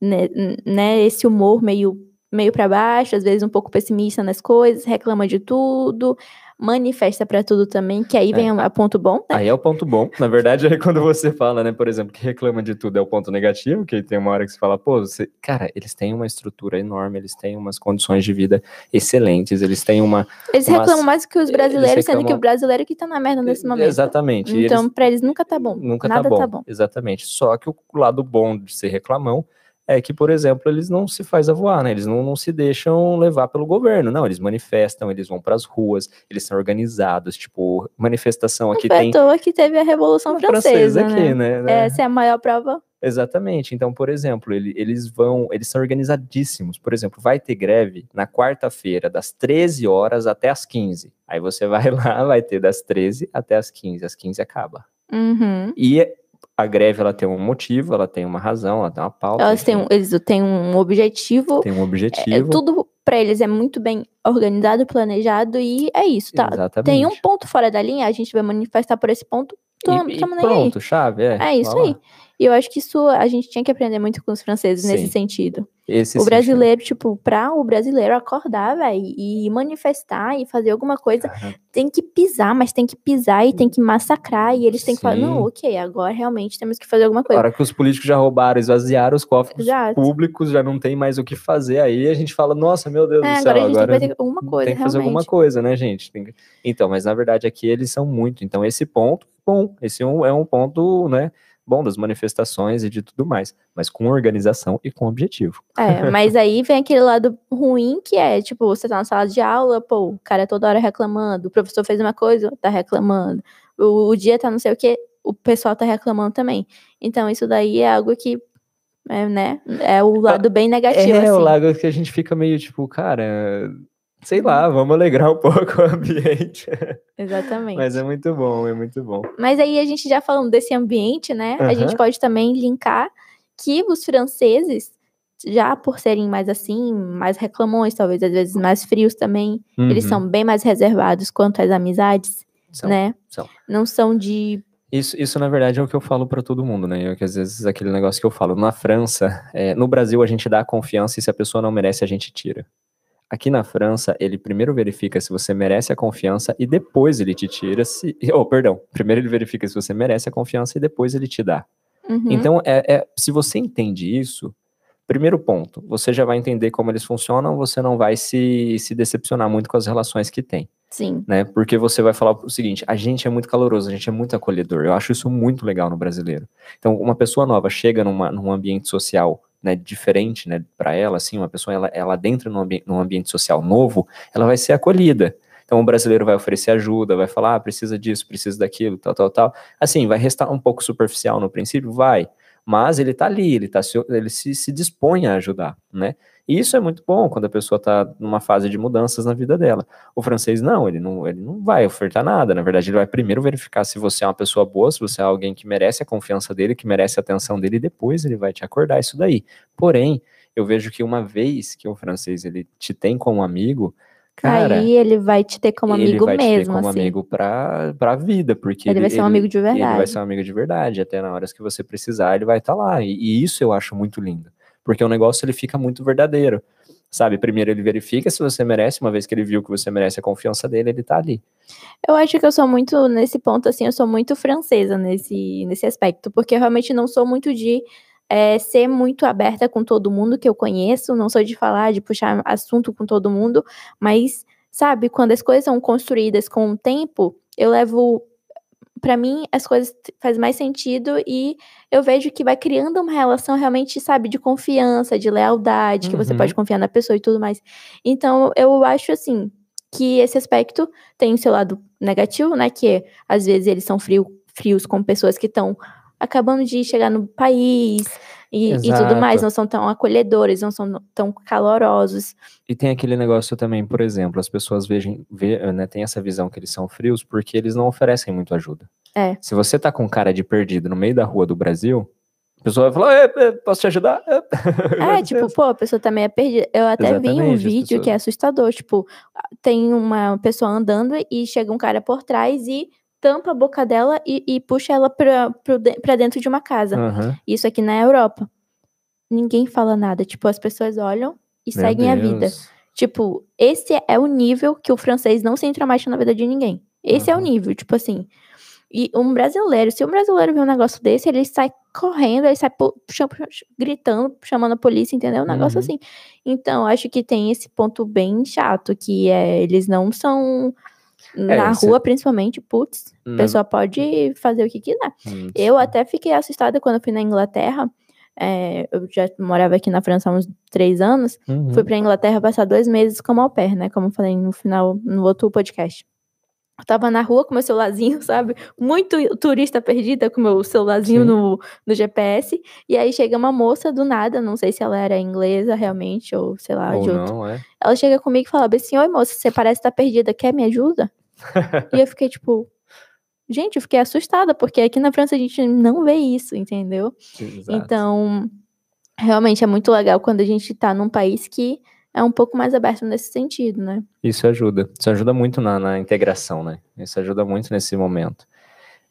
Né, né, esse humor meio, meio para baixo, às vezes um pouco pessimista nas coisas, reclama de tudo. Manifesta pra tudo também, que aí vem a ponto bom, né? Aí é o ponto bom. Na verdade, é quando você fala, né, por exemplo, que reclama de tudo é o ponto negativo, que tem uma hora que você fala, pô, você... cara, eles têm uma estrutura enorme, eles têm umas condições de vida excelentes, eles têm uma. Eles umas- reclamam mais que os brasileiros, eles sendo que reclamam- o brasileiro que tá na merda nesse momento. Exatamente. Então, eles- pra eles nunca tá bom. Nunca Nada tá bom. tá bom. Exatamente. Só que o lado bom de ser reclamão é que, por exemplo, eles não se faz a voar, né? Eles não, não se deixam levar pelo governo, não. Eles manifestam, eles vão pras ruas, eles são organizados, tipo, manifestação aqui Não foi tem à toa que teve a Revolução Francesa, aqui, né? né? Essa é a maior prova. Exatamente. Então, por exemplo, ele- eles vão, eles são organizadíssimos. Por exemplo, vai ter greve na quarta-feira, das 13 horas até as 15. Aí você vai lá, vai ter das 13 até as 15. Às 15 acaba. Uhum. E a greve, ela tem um motivo, ela tem uma razão, ela tem uma pauta. Elas têm, um- eles têm um objetivo. tem um É, objetivo. tudo pra eles é muito bem organizado, planejado e é isso, tá? Exatamente. Tem um ponto fora da linha, a gente vai manifestar por esse ponto, tamo, e, e tamo aí. pronto, chave, é. É isso aí. E eu acho que isso a gente tinha que aprender muito com os franceses nesse Sim. sentido. Esse o brasileiro, tipo, pra o brasileiro acordar, velho, e manifestar e fazer alguma coisa, Aham. tem que pisar, mas tem que pisar e tem que massacrar. E eles têm que falar, Sim. não, ok, agora realmente temos que fazer alguma coisa. hora que os políticos já roubaram, esvaziaram os cofres Exato. públicos, já não tem mais o que fazer. Aí a gente fala, nossa, meu Deus É, do céu, agora a gente agora tem que fazer alguma coisa, tem que fazer realmente. alguma coisa, né, gente? Que- Então, mas na verdade aqui eles são muito. Então, esse ponto, bom, esse é um, é um ponto, né, bom das manifestações e de tudo mais, mas com organização e com objetivo. É, mas aí vem aquele lado ruim que é, tipo, você tá na sala de aula, pô, o cara toda hora reclamando, o professor fez uma coisa, tá reclamando, o, o dia tá não sei o que, o pessoal tá reclamando também. Então, isso daí é algo que, é, né, é o lado bem negativo, é, assim. o lago que a gente fica meio tipo, cara, sei lá, vamos alegrar um pouco o ambiente. Exatamente. mas é muito bom, é muito bom. Mas aí a gente já falando desse ambiente, né? A gente pode também linkar que os franceses, já por serem mais assim, mais reclamões, talvez às vezes mais frios também, eles Uhum. são bem mais reservados quanto às amizades, São, né? são. Não são de. Isso, isso, na verdade, é o que eu falo pra todo mundo, né? Eu, que às vezes aquele negócio que eu falo. Na França, é, no Brasil, a gente dá a confiança e se a pessoa não merece, a gente tira. Aqui na França, ele primeiro verifica se você merece a confiança e depois ele te tira se. Oh, perdão. Primeiro ele verifica se você merece a confiança e depois ele te dá. Uhum, Então, é, é- se você entende isso, primeiro ponto, você já vai entender como eles funcionam, você não vai se, se decepcionar muito com as relações que tem sim. né? Porque você vai falar o seguinte: a gente é muito caloroso, a gente é muito acolhedor. Eu acho isso muito legal no brasileiro. Então, uma pessoa nova chega numa, num ambiente social né, diferente, né, para ela, assim, uma pessoa ela, ela entra num, ambi num ambiente social novo, ela vai ser acolhida. Então, o brasileiro vai oferecer ajuda, vai falar, ah, precisa disso, precisa daquilo, tal, tal, tal. Assim, vai restar um pouco superficial no princípio, vai. Mas ele tá ali, ele, tá ele se, se dispõe a ajudar, né? E isso é muito bom quando a pessoa tá numa fase de mudanças na vida dela. O francês não, ele não, ele não vai ofertar nada. Na verdade, ele vai primeiro verificar se você é uma pessoa boa, se você é alguém que merece a confiança dele, que merece a atenção dele, e depois ele vai te acordar isso daí. Porém, eu vejo que uma vez que o francês ele te tem como amigo, cara, aí ele vai te ter como ele amigo vai te ter mesmo, como assim. amigo pra, pra vida, porque Ele vai ser um amigo de ele vai verdade. ser um amigo de verdade, até na horas que você precisar, ele vai estar lá. E, e isso eu acho muito lindo, porque o negócio ele fica muito verdadeiro. Sabe, primeiro ele verifica se você merece, uma vez que ele viu que você merece a confiança dele, ele tá ali. Eu acho que eu sou muito, nesse ponto, assim, eu sou muito francesa nesse, nesse aspecto, porque eu realmente não sou muito de é, ser muito aberta com todo mundo que eu conheço, não sou de falar, de puxar assunto com todo mundo, mas, sabe, quando as coisas são construídas com o tempo, eu levo. Pra mim, as coisas faz mais sentido e eu vejo que vai criando uma relação realmente, sabe, de confiança, de lealdade, que você Uhum. pode confiar na pessoa e tudo mais. Então, eu acho assim que esse aspecto tem o seu lado negativo, né? Que às vezes eles são frio, frios com pessoas que estão acabando de chegar no país e, e tudo mais, não são tão acolhedores, não são tão calorosos. E tem aquele negócio também, por exemplo, as pessoas vejam, vê, né, tem essa visão que eles são frios porque eles não oferecem muito ajuda. É. Se você tá com cara de perdido no meio da rua do Brasil, a pessoa vai falar, "É, é, posso te ajudar? É, tipo, pô, a pessoa tá meio perdida. Eu até vi um Exatamente, vídeo que é assustador. Tipo, tem uma pessoa andando e chega um cara por trás e tampa a boca dela e, e puxa ela pra dentro de uma casa. Aham. Isso aqui na Europa. Ninguém fala nada. Tipo, as pessoas olham e Meu seguem a vida. Deus. Tipo, esse é o nível que o francês não se intromete na vida de ninguém. Esse é o Uhum. nível, tipo assim. E um brasileiro, se um brasileiro vê um negócio desse, ele sai correndo, ele sai pu- cham- gritando, chamando a polícia, entendeu? Um negócio Uhum. assim. Então, acho que tem esse ponto bem chato, que é, eles não são. Na esse- rua, principalmente, putz, a Na- pessoa pode fazer o que quiser. Hum, Eu até fiquei assustada quando eu fui na Inglaterra. é, eu já morava aqui na França há uns três anos. Uhum. Fui pra Inglaterra passar dois meses como au pair, né? Como eu falei no final, no outro podcast. Eu tava na rua com meu celularzinho, sabe? Muito turista perdida com meu celularzinho Sim. no, no GPS. E aí chega uma moça do nada, não sei se ela era inglesa realmente, ou sei lá, Ou de outro. não, é? Ela chega comigo e fala assim: Oi, moça, você parece estar perdida, quer me ajuda? E eu fiquei tipo. Gente, eu fiquei assustada, porque aqui na França a gente não vê isso, entendeu? Exato. Então, realmente é muito legal quando a gente tá num país que é um pouco mais aberto nesse sentido, né? Isso ajuda. Isso ajuda muito na, na integração, né? Isso ajuda muito nesse momento.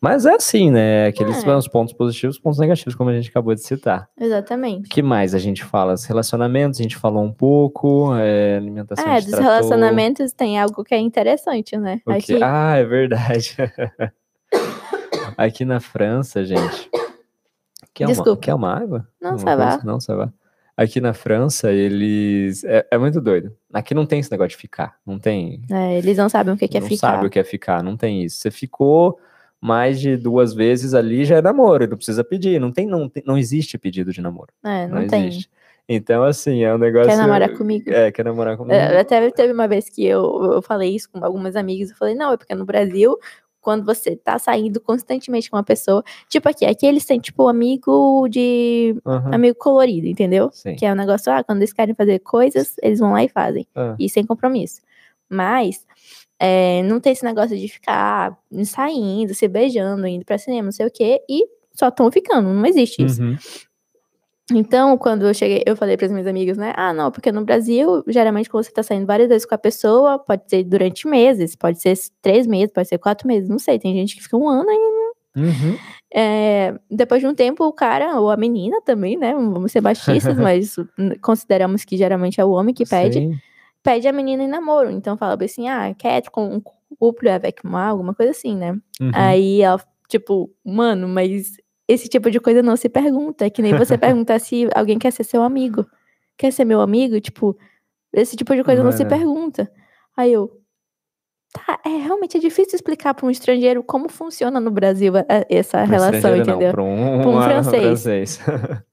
Mas é assim, né? Aqueles É. são os pontos positivos, os pontos negativos, como a gente acabou de citar. O Exatamente. que mais a gente fala? Os relacionamentos, a gente falou um pouco, é, alimentação É, dos tratou. relacionamentos tem algo que é interessante, né? O Aqui? Ah, é verdade. Aqui na França, gente. Quer uma, Desculpa. quer uma água? Não, va. Não, va. Aqui na França, eles. É, é muito doido. Aqui não tem esse negócio de ficar. Não tem. é, eles não sabem o que, é não ficar. sabe o que é ficar, não tem isso. Você ficou mais de duas vezes ali, já é namoro, não precisa pedir. Não tem, não, não existe pedido de namoro. É, não, Não, tem. existe. Então, assim, é um negócio. Quer namorar comigo? É, quer namorar comigo. É, Até teve uma vez que eu, eu falei isso com algumas amigas. Eu falei, não, é porque no Brasil, quando você tá saindo constantemente com uma pessoa, tipo aqui, aqui eles têm, tipo, amigo de. Aham, amigo colorido, entendeu? Sim. Que é um negócio, ah, quando eles querem fazer coisas, eles vão lá e fazem. Ah, E sem compromisso. Mas é, não tem esse negócio de ficar saindo, se beijando, indo pra cinema, não sei o quê, e só estão ficando. Não existe isso. uhum, Então, quando eu cheguei, eu falei para as minhas amigas, né? Ah, não, porque no Brasil, geralmente, quando você tá saindo várias vezes com a pessoa, pode ser durante meses, pode ser três meses, pode ser quatro meses, não sei. Tem gente que fica um ano e uhum. é, depois de um tempo, o cara, ou a menina também, né? Vamos ser machistas, mas consideramos que geralmente é o homem que pede, Sim. Pede a menina em namoro. Então fala assim, ah, quer com um couple avec moi, alguma coisa assim, né? Uhum. Aí ela, tipo, mano, mas esse tipo de coisa não se pergunta. É que nem você perguntar se alguém quer ser seu amigo. Quer ser meu amigo? Tipo, esse tipo de coisa não se Mano. pergunta. Aí eu. Tá, é realmente é difícil explicar para um estrangeiro como funciona no Brasil a- essa relação, não, entendeu? pra um, um uma- francês.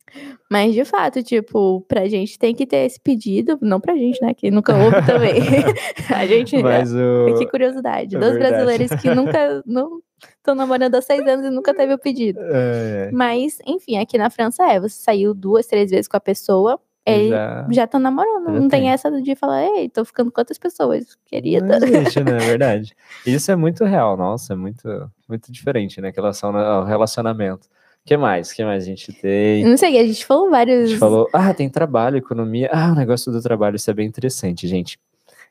Mas de fato, tipo, pra gente tem que ter esse pedido, não pra gente, né? Que nunca houve também. a gente. Mas o. Que curiosidade. É Dos verdade. brasileiros que nunca. não estão namorando há seis anos e nunca teve o pedido. É, é, Mas, enfim, aqui na França é. Você saiu duas, três vezes com a pessoa, ele já- já tá namorando. já não tem tem. essa de falar, ei, tô ficando com outras pessoas, querida. Não existe, né? É verdade. Isso é muito real, nossa, é muito, muito diferente, né? em relação ao relacionamento. O que mais? O que mais a gente tem? Não sei, a gente falou A vários. gente falou, ah, tem trabalho, economia. Ah, o negócio do trabalho, isso é bem interessante, gente.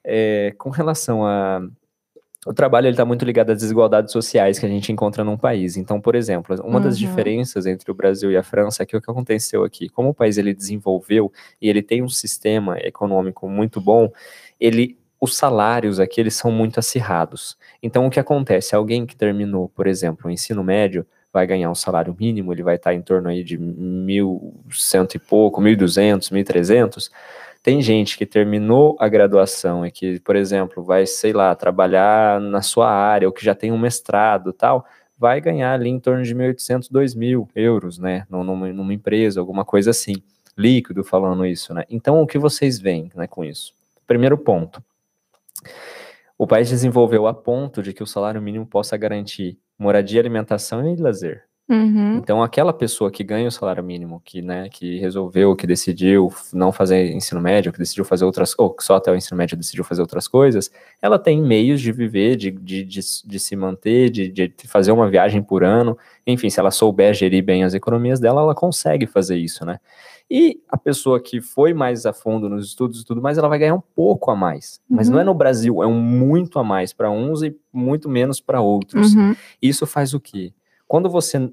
É, com relação a. O trabalho está muito ligado às desigualdades sociais que a gente encontra num país. Então, por exemplo, uma das Uhum. diferenças entre o Brasil e a França é que o que aconteceu aqui, como o país ele desenvolveu e ele tem um sistema econômico muito bom, ele os salários aqui eles são muito acirrados. Então, o que acontece? Alguém que terminou, por exemplo, o ensino médio, vai ganhar um salário mínimo, ele vai estar em torno aí de mil cento e pouco, mil duzentos, mil trezentos. Tem gente que terminou a graduação e que, por exemplo, vai, sei lá, trabalhar na sua área ou que já tem um mestrado tal, vai ganhar ali em torno de 1.800, 2.000 euros, né, numa, numa empresa, alguma coisa assim, líquido falando isso, né. Então, o que vocês veem, né, com isso? Primeiro ponto, o país desenvolveu a ponto de que o salário mínimo possa garantir moradia, alimentação e lazer. Uhum. Então, aquela pessoa que ganha o salário mínimo, que, né, que resolveu, que decidiu não fazer ensino médio, que decidiu fazer outras, ou que só até o ensino médio decidiu fazer outras coisas, ela tem meios de viver, de, de, de, de se manter, de, de fazer uma viagem por ano. Enfim, se ela souber gerir bem as economias dela, ela consegue fazer isso, né? E a pessoa que foi mais a fundo nos estudos e tudo mais, ela vai ganhar um pouco a mais. Mas Uhum. não é no Brasil, é um muito a mais para uns e muito menos para outros. Uhum. Isso faz o quê? Quando você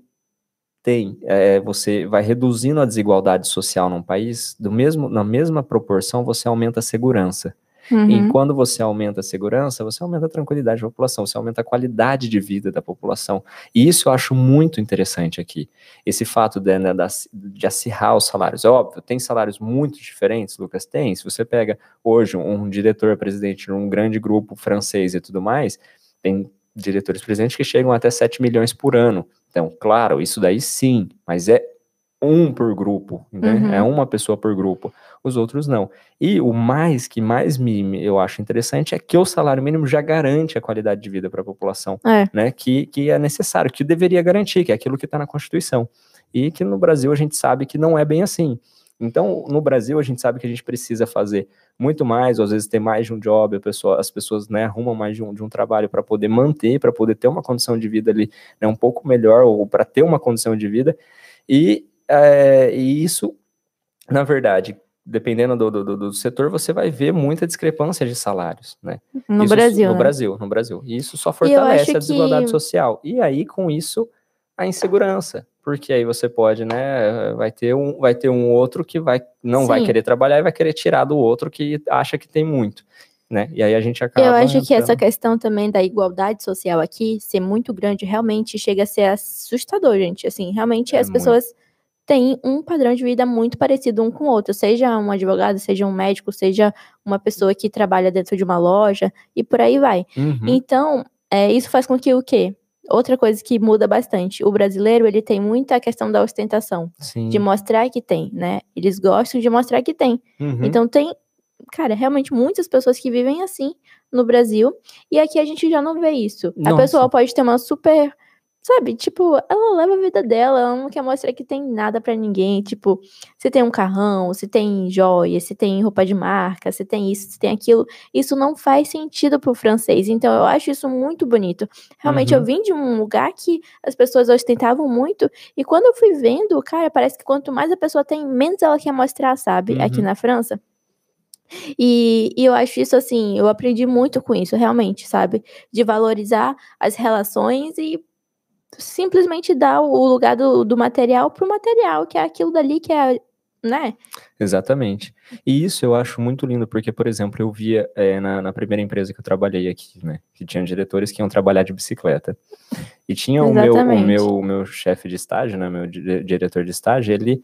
tem, é, você vai reduzindo a desigualdade social num país, do mesmo, na mesma proporção você aumenta a segurança. Uhum. E quando você aumenta a segurança, você aumenta a tranquilidade da população, você aumenta a qualidade de vida da população. E isso eu acho muito interessante aqui. Esse fato de, né, de acirrar os salários. É óbvio, tem salários muito diferentes, Lucas? Tem. Se você pega hoje um, um diretor-presidente de um grande grupo francês e tudo mais, tem diretores-presidentes que chegam até 7 milhões por ano. Então, claro, isso daí sim, mas é um por grupo, né? Uhum. É uma pessoa por grupo. Os outros não. E o mais que mais me eu acho interessante é que o salário mínimo já garante a qualidade de vida para a população, é. né? Que, que é necessário, que deveria garantir, que é aquilo que está na Constituição. E que no Brasil a gente sabe que não é bem assim. Então, no Brasil, a gente sabe que a gente precisa fazer muito mais, ou às vezes ter mais de um job, pessoa, as pessoas né, arrumam mais de um, de um trabalho para poder manter, para poder ter uma condição de vida ali né, um pouco melhor, ou para ter uma condição de vida. E é, e isso, na verdade, dependendo do, do, do, setor, você vai ver muita discrepância de salários, né? No isso, Brasil. No né? Brasil, no Brasil. E isso só fortalece a desigualdade que... social. E aí, com isso, a insegurança. Porque aí você pode, né? Vai ter um, vai ter um outro que vai, não Sim. vai querer trabalhar e vai querer tirar do outro que acha que tem muito. Né? E aí a gente acaba. Eu acho entrando... que essa questão também da igualdade social aqui ser muito grande realmente chega a ser assustador, gente. Assim, realmente é as muito. pessoas tem um padrão de vida muito parecido um com o outro, seja um advogado, seja um médico, seja uma pessoa que trabalha dentro de uma loja e por aí vai. Uhum. Então, é, isso faz com que o quê? Outra coisa que muda bastante, o brasileiro, ele tem muita questão da ostentação, Sim. de mostrar que tem, né? Eles gostam de mostrar que tem. Uhum. Então tem, cara, realmente muitas pessoas que vivem assim no Brasil, e aqui a gente já não vê isso. Nossa. A pessoa pode ter uma super Sabe, tipo, ela leva a vida dela, ela não quer mostrar que tem nada para ninguém. Tipo, se tem um carrão, se tem joia, se tem roupa de marca, se tem isso, se tem aquilo. Isso não faz sentido pro francês. Então, eu acho isso muito bonito. Realmente, uhum. eu vim de um lugar que as pessoas ostentavam muito. E quando eu fui vendo, cara, parece que quanto mais a pessoa tem, menos ela quer mostrar, sabe? Uhum. Aqui na França. E, e, eu acho isso assim, eu aprendi muito com isso, realmente, sabe? De valorizar as relações e simplesmente dá o lugar do, do material pro material, que é aquilo dali que é, né? Exatamente. E isso eu acho muito lindo, porque, por exemplo, eu via é, na, na, primeira empresa que eu trabalhei aqui, né? Que tinha diretores que iam trabalhar de bicicleta. E tinha o meu, o meu, meu chefe de estágio, né? Meu diretor de estágio, ele,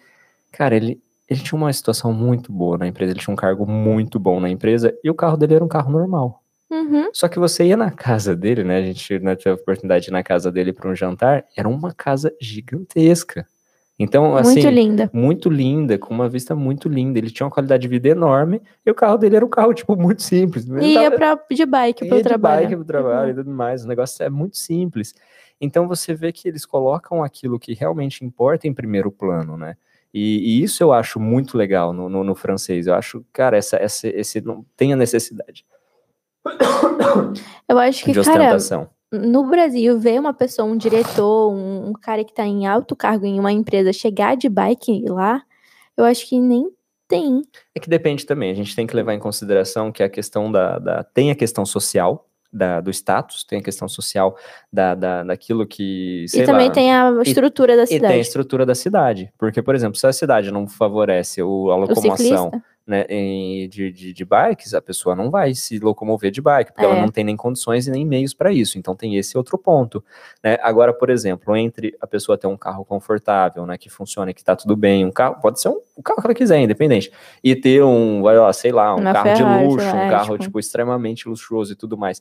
cara, ele, ele tinha uma situação muito boa na empresa, ele tinha um cargo muito bom na empresa, e o carro dele era um carro normal. Uhum. Só que você ia na casa dele, né? A gente né, teve a oportunidade de ir na casa dele para um jantar. Era uma casa gigantesca. Então, assim. Muito linda. Muito linda, com uma vista muito linda. Ele tinha uma qualidade de vida enorme e o carro dele era um carro, tipo, muito simples. Ele ia pra, de bike para o trabalho. De bike pro trabalho uhum. e tudo mais. O negócio é muito simples. Então, você vê que eles colocam aquilo que realmente importa em primeiro plano, né? E, e isso eu acho muito legal no, no, no, francês. Eu acho, cara, essa, essa, esse não tem a necessidade eu acho que, cara, no Brasil, ver uma pessoa, um diretor, um, um cara que tá em alto cargo em uma empresa chegar de bike lá, eu acho que nem tem. É que depende também. A gente tem que levar em consideração que a questão da. da tem a questão social, da, do status, tem a questão social da, da, daquilo que. e também lá, tem a estrutura e, da cidade. E tem a estrutura da cidade. Porque, por exemplo, se a cidade não favorece o, a locomoção. O né, em, de, de, de, bikes, a pessoa não vai se locomover de bike, porque é. ela não tem nem condições e nem meios para isso. Então tem esse outro ponto. Né? Agora, por exemplo, entre a pessoa ter um carro confortável, né, que funcione, que está tudo bem, um carro, pode ser um, o carro que ela quiser, independente, e ter um, vai lá, sei lá, um Uma carro Ferrari, de luxo, um carro tipo extremamente luxuoso e tudo mais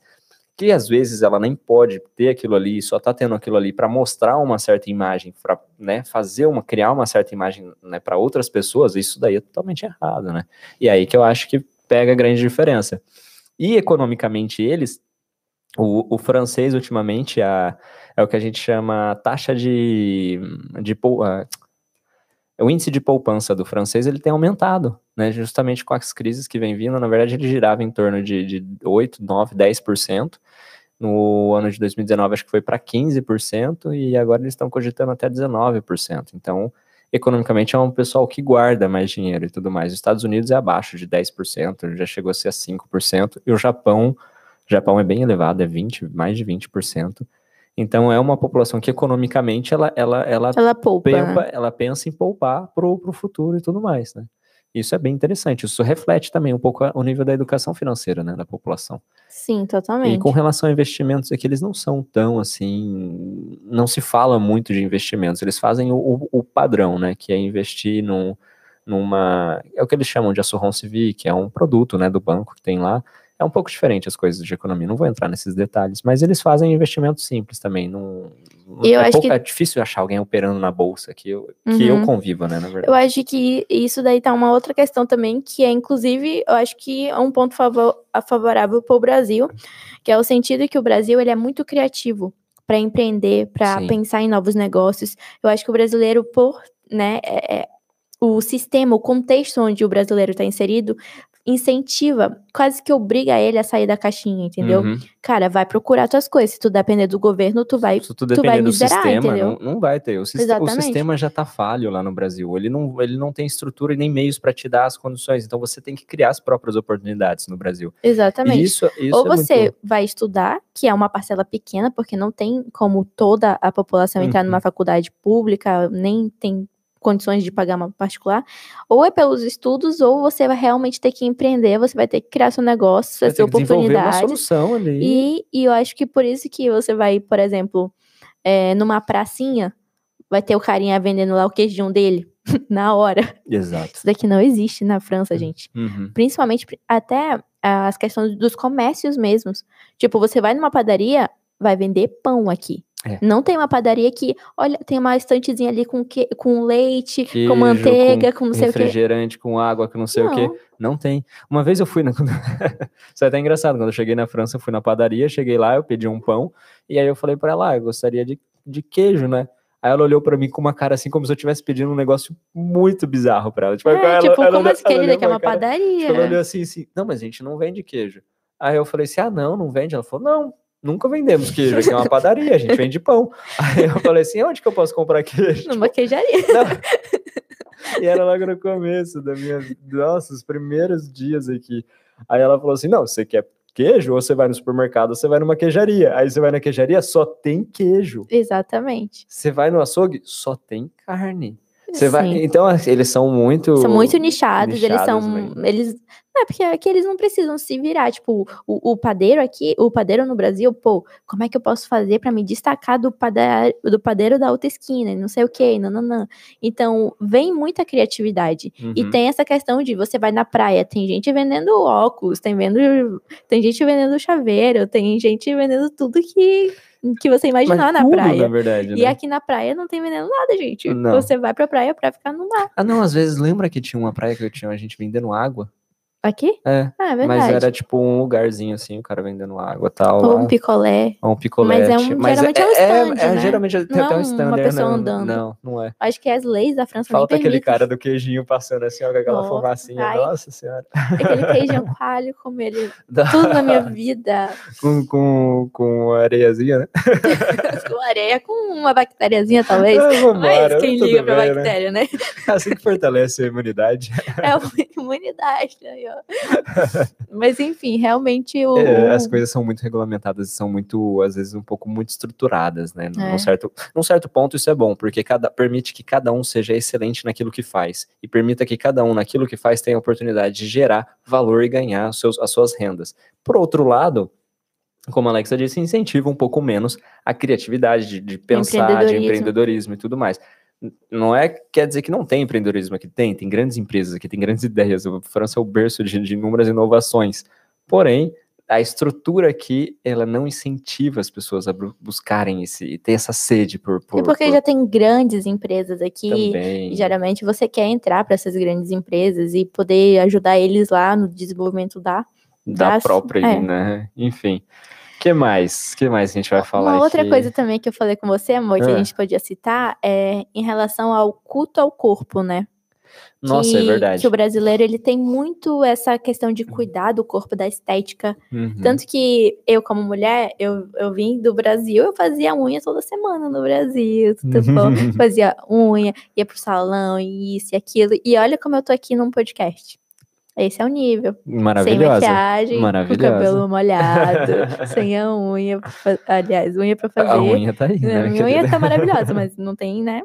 que às vezes ela nem pode ter aquilo ali, só tá tendo aquilo ali para mostrar uma certa imagem, para né, fazer uma, criar uma certa imagem né, para outras pessoas, isso daí é totalmente errado, né? E aí que eu acho que pega a grande diferença. E economicamente eles, o, o francês ultimamente a, é o que a gente chama taxa de, de, de o índice de poupança do francês ele tem aumentado, né? Justamente com as crises que vem vindo, na verdade ele girava em torno de, de 8, 9, 10%. No ano de 2019 acho que foi para 15% e agora eles estão cogitando até 19%. Então, economicamente é um pessoal que guarda mais dinheiro e tudo mais. Os Estados Unidos é abaixo de 10%, já chegou a ser a 5%, e o Japão, o Japão é bem elevado, é 20, mais de 20%. Então é uma população que economicamente ela ela ela, ela poupa, né? ela pensa em poupar pro, pro futuro e tudo mais, né? Isso é bem interessante. Isso reflete também um pouco o nível da educação financeira, né, da população. Sim, E totalmente. com relação a investimentos, é que eles não são tão assim. Não se fala muito de investimentos. Eles fazem o, o- o padrão, né? Que é investir num, numa. É o que eles chamam de Assurance Civic, que é um produto né, do banco que tem lá. É um pouco diferente as coisas de economia. Não vou entrar nesses detalhes, mas eles fazem investimentos simples também. Não- Eu é, acho pouco- que- é difícil achar alguém operando na bolsa que eu, que eu Uhum. conviva, né? Na verdade. Eu acho que isso daí tá uma outra questão também, que é, inclusive, eu acho que é um ponto favor, favorável para o Brasil, que é o sentido que o Brasil ele é muito criativo para empreender, para pensar em novos negócios. Eu acho que o brasileiro, por né, é- é- o sistema, o contexto onde o brasileiro está inserido, incentiva, quase que obriga ele a sair da caixinha, entendeu? Uhum. Cara, vai procurar tuas coisas. Se tu depender do governo, tu vai. Se tu vai depender do miserar, sistema, entendeu? não, não vai ter. O, siste- o sistema já tá falho lá no Brasil. Ele não, ele não tem estrutura e nem meios para te dar as condições. Então você tem que criar as próprias oportunidades no Brasil. Exatamente. Isso, isso Ou é você muito- vai estudar, que é uma parcela pequena, porque não tem como toda a população entrar Uhum. numa faculdade pública, nem tem condições de pagar uma particular, ou é pelos estudos, ou você vai realmente ter que empreender, você vai ter que criar seu negócio, vai suas ter que desenvolver uma solução ali. E, e eu acho que por isso que você vai, por exemplo, é, numa pracinha, vai ter o carinha vendendo lá o queijinho dele, na hora. Exato. Isso daqui não existe na França, gente Uhum. principalmente pri- até as questões dos comércios mesmos. Tipo, você vai numa padaria, vai vender pão aqui. É. Não tem uma padaria que, olha, tem uma estantezinha ali com, que, com leite, Queijo, com manteiga, com, não sei o quê. refrigerante com água, com não sei o Não. quê. Não tem. Uma vez eu fui na. Isso é até engraçado. Quando eu cheguei na França, eu fui na padaria, cheguei lá, eu pedi um pão, e aí eu falei pra ela, ah, eu gostaria de, de queijo, né? Aí ela olhou pra mim com uma cara assim, como se eu estivesse pedindo um negócio muito bizarro pra ela. Tipo, É, ela, tipo, ela como assim que ela ele olhou que é uma cara- padaria? Tipo, ela olhou assim, assim, não, mas a gente não vende queijo. Aí eu falei assim, ah, não, não vende. Ela falou, não, nunca vendemos queijo, aqui é uma padaria, a gente vende pão. Aí eu falei assim, onde que eu posso comprar queijo? Numa queijaria. Não. E era logo no começo da minha, nossa, os primeiros dias aqui. Aí ela falou assim, não, você quer queijo, ou você vai no supermercado, ou você vai numa queijaria. Aí você vai na queijaria, só tem queijo. Exatamente. Você vai no açougue, só tem carne. Você vai, então eles são muito São muito nichados, eles são. nichados mesmo. Eles. Não, é porque aqui eles não precisam se virar. Tipo, o, o padeiro aqui, o padeiro no Brasil, pô, como é que eu posso fazer pra me destacar do padeiro, do padeiro da outra esquina? e Não sei o quê, nananã. Então, vem muita criatividade. E Uhum. tem essa questão de você vai na praia, tem gente vendendo óculos, tem, vendo, tem gente vendendo chaveiro, tem gente vendendo tudo que, que você Mas imaginar na tudo, praia. na verdade, E né? aqui na praia não tem vendendo nada, gente. Não. Você vai pra praia pra ficar no mar. Ah, não, às vezes lembra que tinha uma praia que eu tinha a gente vendendo água? Aqui? É, Ah, é verdade. mas era tipo um lugarzinho assim, o cara vendendo água e tal. Ou lá. um picolé. Ou um picolete. Mas é um- geralmente é um stand, é, né? geralmente tem Não até é um stand. uma é, pessoa não, andando. Não, não é. Acho que as leis da França Falta aquele cara do queijinho passando assim, ó, com aquela Nossa, fumacinha. ai. Nossa senhora. Aquele queijão coalho, como ele... Tudo na minha vida. com, com, com areiazinha, né? com areia, com uma bactériazinha, talvez. Ah, Mas quem liga pra bem, né? bactéria, né? Assim que fortalece a imunidade. É uma imunidade. Aí, ó. Mas, enfim, realmente o... É, as coisas são muito regulamentadas e são muito, às vezes, um pouco muito estruturadas, né? Num, É. certo, num certo ponto isso é bom, porque cada, permite que cada um seja excelente naquilo que faz e permita que cada um naquilo que faz tenha a oportunidade de gerar valor e ganhar seus, as suas rendas. Por outro lado, como a Alexa disse, incentiva um pouco menos a criatividade de, de pensar, de empreendedorismo e tudo mais. Não é quer dizer que não tem empreendedorismo aqui, tem, tem grandes empresas aqui, tem grandes ideias. A França é o berço de, de inúmeras inovações. Porém, a estrutura aqui, ela não incentiva as pessoas a bu- buscarem esse, ter essa sede por, por, E porque por- já tem grandes empresas aqui, também. Geralmente você quer entrar para essas grandes empresas e poder ajudar eles lá no desenvolvimento da. da das- própria, é. né? Enfim. Que mais? que mais a gente vai falar Uma outra aqui? coisa também que eu falei com você, amor, que Ah. a gente podia citar é em relação ao culto ao corpo, né? Nossa, é Que- verdade. Que o brasileiro ele tem muito essa questão de cuidar do corpo, da estética. Uhum. Tanto que eu, como mulher, eu, eu vim do Brasil, eu fazia unha toda semana no Brasil. tudo bom? fazia unha, ia pro salão, e isso e aquilo. E olha como eu tô aqui num podcast. Esse é o nível. Sem Maravilhosa. maquiagem, com o Maravilhosa. cabelo molhado, sem a unha. pra Aliás, unha pra fazer. A unha tá aí, Né, né? Minha unha tá maravilhosa, mas não tem, né?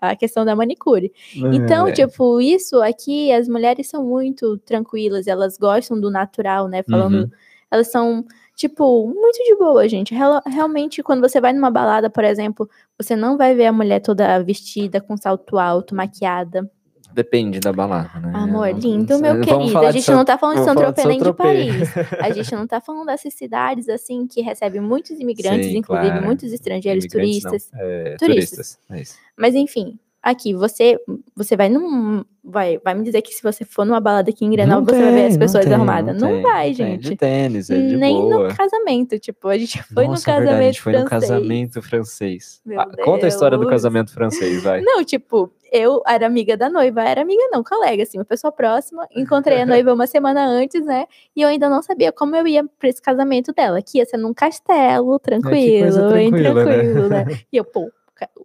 a questão da manicure. Então, É. tipo, isso aqui, as mulheres são muito tranquilas, elas gostam do natural, né? Falando, Uhum. elas são, tipo, muito de boa, gente. Real- Realmente, quando você vai numa balada, por exemplo, você não vai ver a mulher toda vestida, com salto alto, maquiada. Depende da balada, né? Amor, lindo, meu querido. A gente São- não tá falando de São Tropez nem de. Paris. A gente não tá falando dessas cidades, assim, que recebem muitos imigrantes, Sim, inclusive claro. muitos estrangeiros, Imigrantes turistas. é, Turistas. turistas. É. Mas enfim, aqui, você você vai num. Vai, vai me dizer que se você for numa balada aqui em Grenoble, Não você vai ver as tem, pessoas tem, arrumadas. Não, tem, vai, tem. gente. De tênis, é de Nem boa. no casamento. Tipo, a gente foi Nossa, no é casamento verdade, a gente foi no francês. casamento francês. Ah, conta a história do casamento francês, vai. Não, tipo, eu era amiga da noiva, era amiga não, colega, assim, uma pessoa próxima. Encontrei a noiva uma semana antes, né? E eu ainda não sabia como eu ia pra esse casamento dela, que ia ser num castelo, tranquilo, bem tranquila, né? tranquilo, né? E eu, pô,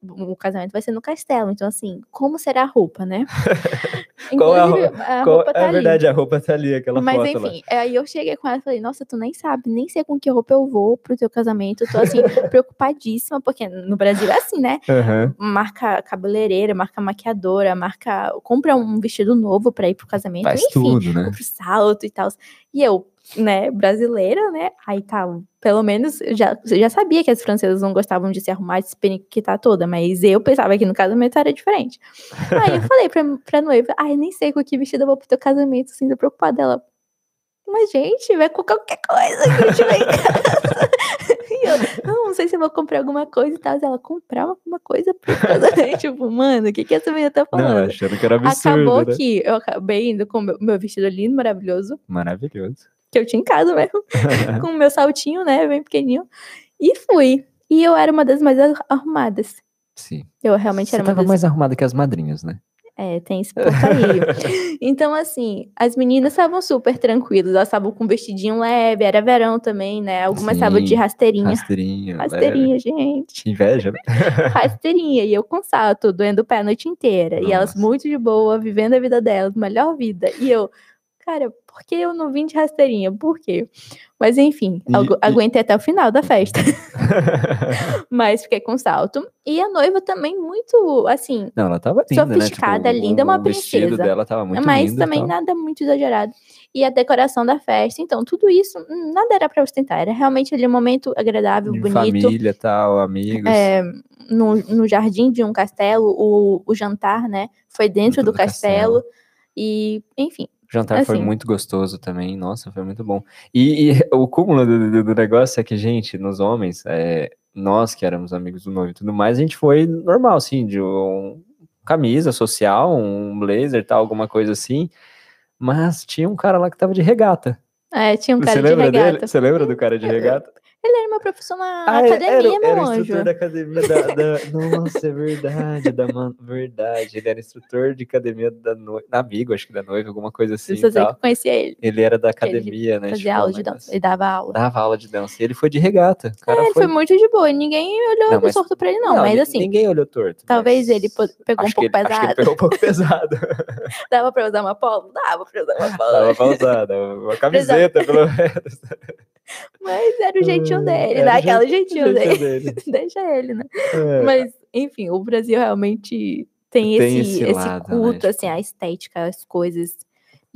o casamento vai ser no castelo, então assim, como será a roupa, né? Qual é a Inclusive, a Qual- roupa tá é ali. verdade, a roupa tá ali, aquela Mas foto lá. enfim, aí eu cheguei com ela e falei, nossa, tu nem sabe, nem sei com que roupa eu vou pro teu casamento. Eu tô assim, preocupadíssima, porque no Brasil é assim, né? Aham. Marca cabeleireira, marca maquiadora, marca. Compra um vestido novo pra ir pro casamento. Faz enfim, tudo, né? compra o salto e tal. E eu, né, brasileira, né? Aí tá, pelo menos eu já, já sabia que as francesas não gostavam de se arrumar, de se periquitar toda, mas eu pensava que no casamento era diferente. Aí eu falei pra, pra noiva, ai, nem sei com que vestido eu vou pro teu casamento, assim, tô preocupada. Ela, mas gente, vai com qualquer coisa que a gente vai em casa. E eu, não, não sei se eu vou comprar alguma coisa e tal. Ela, comprar alguma coisa pro casamento. tipo, mano, o que que essa menina tá Não, falando? achando que era absurdo, Acabou né? que eu acabei indo com o meu, meu vestido lindo, maravilhoso, Maravilhoso. que eu tinha em casa mesmo, com o meu saltinho, né, bem pequenininho, e fui. E eu era uma das mais ar- arrumadas. Sim. Eu realmente Você era uma tava das mais arrumada que as madrinhas, né? É, tem esse ponto aí. então, assim, as meninas estavam super tranquilas, elas estavam com um vestidinho leve, era verão também, né? Algumas estavam de Sim, rasteirinha. Rasteirinha. leve. Rasteirinha, gente. Inveja, né? Rasteirinha. E eu com salto, doendo o pé a noite inteira. E elas Nossa. muito de boa, vivendo a vida delas, melhor vida. E eu, cara, por que eu não vim de rasteirinha? Por quê? Mas enfim, E- agu- e- aguentei até o final da festa. Mas fiquei com salto. E a noiva também muito, assim, Não, ela tava linda, né? Sofisticada, Tipo, o- linda, uma O vestido princesa. dela tava muito mas lindo. também nada muito exagerado. E a decoração da festa, então, tudo isso, hum, nada era pra ostentar. Era realmente ali um momento agradável, bonito. família, tal, amigos. É, no, no jardim de um castelo, o, o jantar, né? Foi dentro Dentro do, do castelo. castelo. E, enfim, O jantar foi assim. muito gostoso também. Nossa, foi muito bom. E, e o cúmulo do, do- do negócio é que, gente, nos homens, é, nós que éramos amigos do noivo e tudo mais, a gente foi normal, assim, de um, camisa social, um blazer, tal, alguma coisa assim. Mas tinha um cara lá que tava de regata. é, tinha um Você cara de lembra dele? regata. Você lembra do cara de regata? Ele era meu professor na Ah, era- academia, era, meu o anjo. instrutor da academia da, da- Nossa, é verdade, da man... verdade. Ele era instrutor de academia da noiva, amigo, acho que da noiva, alguma coisa assim. Que tal. eu conhecia ele. Ele era da Ele academia, né? Fazia tipo, aula de dança. Ele dava aula. Dava aula de dança. E ele foi de regata. O cara É, ele foi... foi muito de boa. e Ninguém olhou Não, mas- torto pra ele, não. mas ni- assim, Ninguém olhou torto. talvez mas ele pegou um que pouco ele- Acho que ele pesado. pegou um pouco pesado. Dava pra usar uma polo? Dava pra usar uma polo. Dava pra usar, dava uma camiseta, pelo menos. Mas era o jeitinho dele, Era o daquele jeitinho- jeitinho dele. dele. Deixa ele, né? É. Mas, enfim, o Brasil realmente tem, Tem esse, esse lado, né, culto, tipo- assim, a estética, as coisas.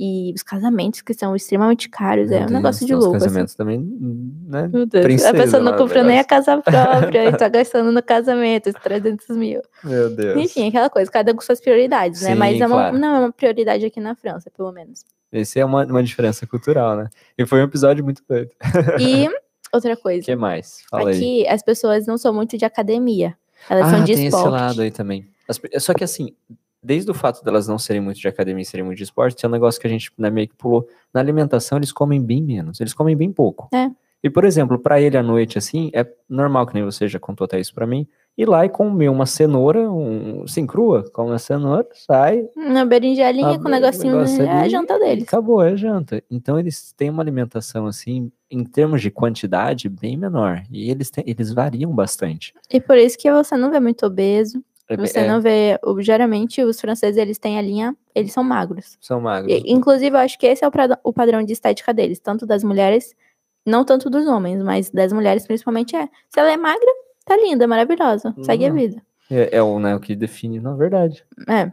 E os casamentos que são extremamente caros. Meu é um Deus, negócio de os louco. Assim. casamentos também, né? Meu Deus, a princesa pessoa não comprou nem a casa própria e tá gastando no casamento, esses 300 mil. Meu Deus. Enfim, aquela coisa, cada um com suas prioridades, né? Sim, Mas é uma- claro. não é uma prioridade aqui na França, pelo menos. Esse é uma, uma diferença cultural, né? E foi um episódio muito doido. E outra O coisa, que mais? Fala aí. aqui as pessoas não são muito de academia. Elas ah, são de tem esporte. esse lado aí também. As só que assim, desde o fato delas não serem muito de academia e serem muito de esporte, é um negócio que a gente né, meio que pulou. Na alimentação, eles comem bem menos. Eles comem bem pouco. É. E, por exemplo, pra ele à noite, assim, é normal, que nem você já contou até isso pra mim, ir lá e comer uma cenoura, um, assim, crua, come uma cenoura, sai, Uma berinjelinha com um negocinho, negócio é a ali janta deles. Acabou, é janta. Então eles têm uma alimentação assim, em termos de quantidade, bem menor. E eles têm, eles variam bastante. E por isso que você não vê muito obeso, É- você é, não vê, geralmente os franceses eles têm a linha, eles são magros. São magros. E, inclusive eu acho que esse é o, o padrão de estética deles, tanto das mulheres, não tanto dos homens, mas das mulheres principalmente é. Se ela é magra, tá linda, maravilhosa, segue a Uhum. vida. É, é o, né, o que define, na verdade. É,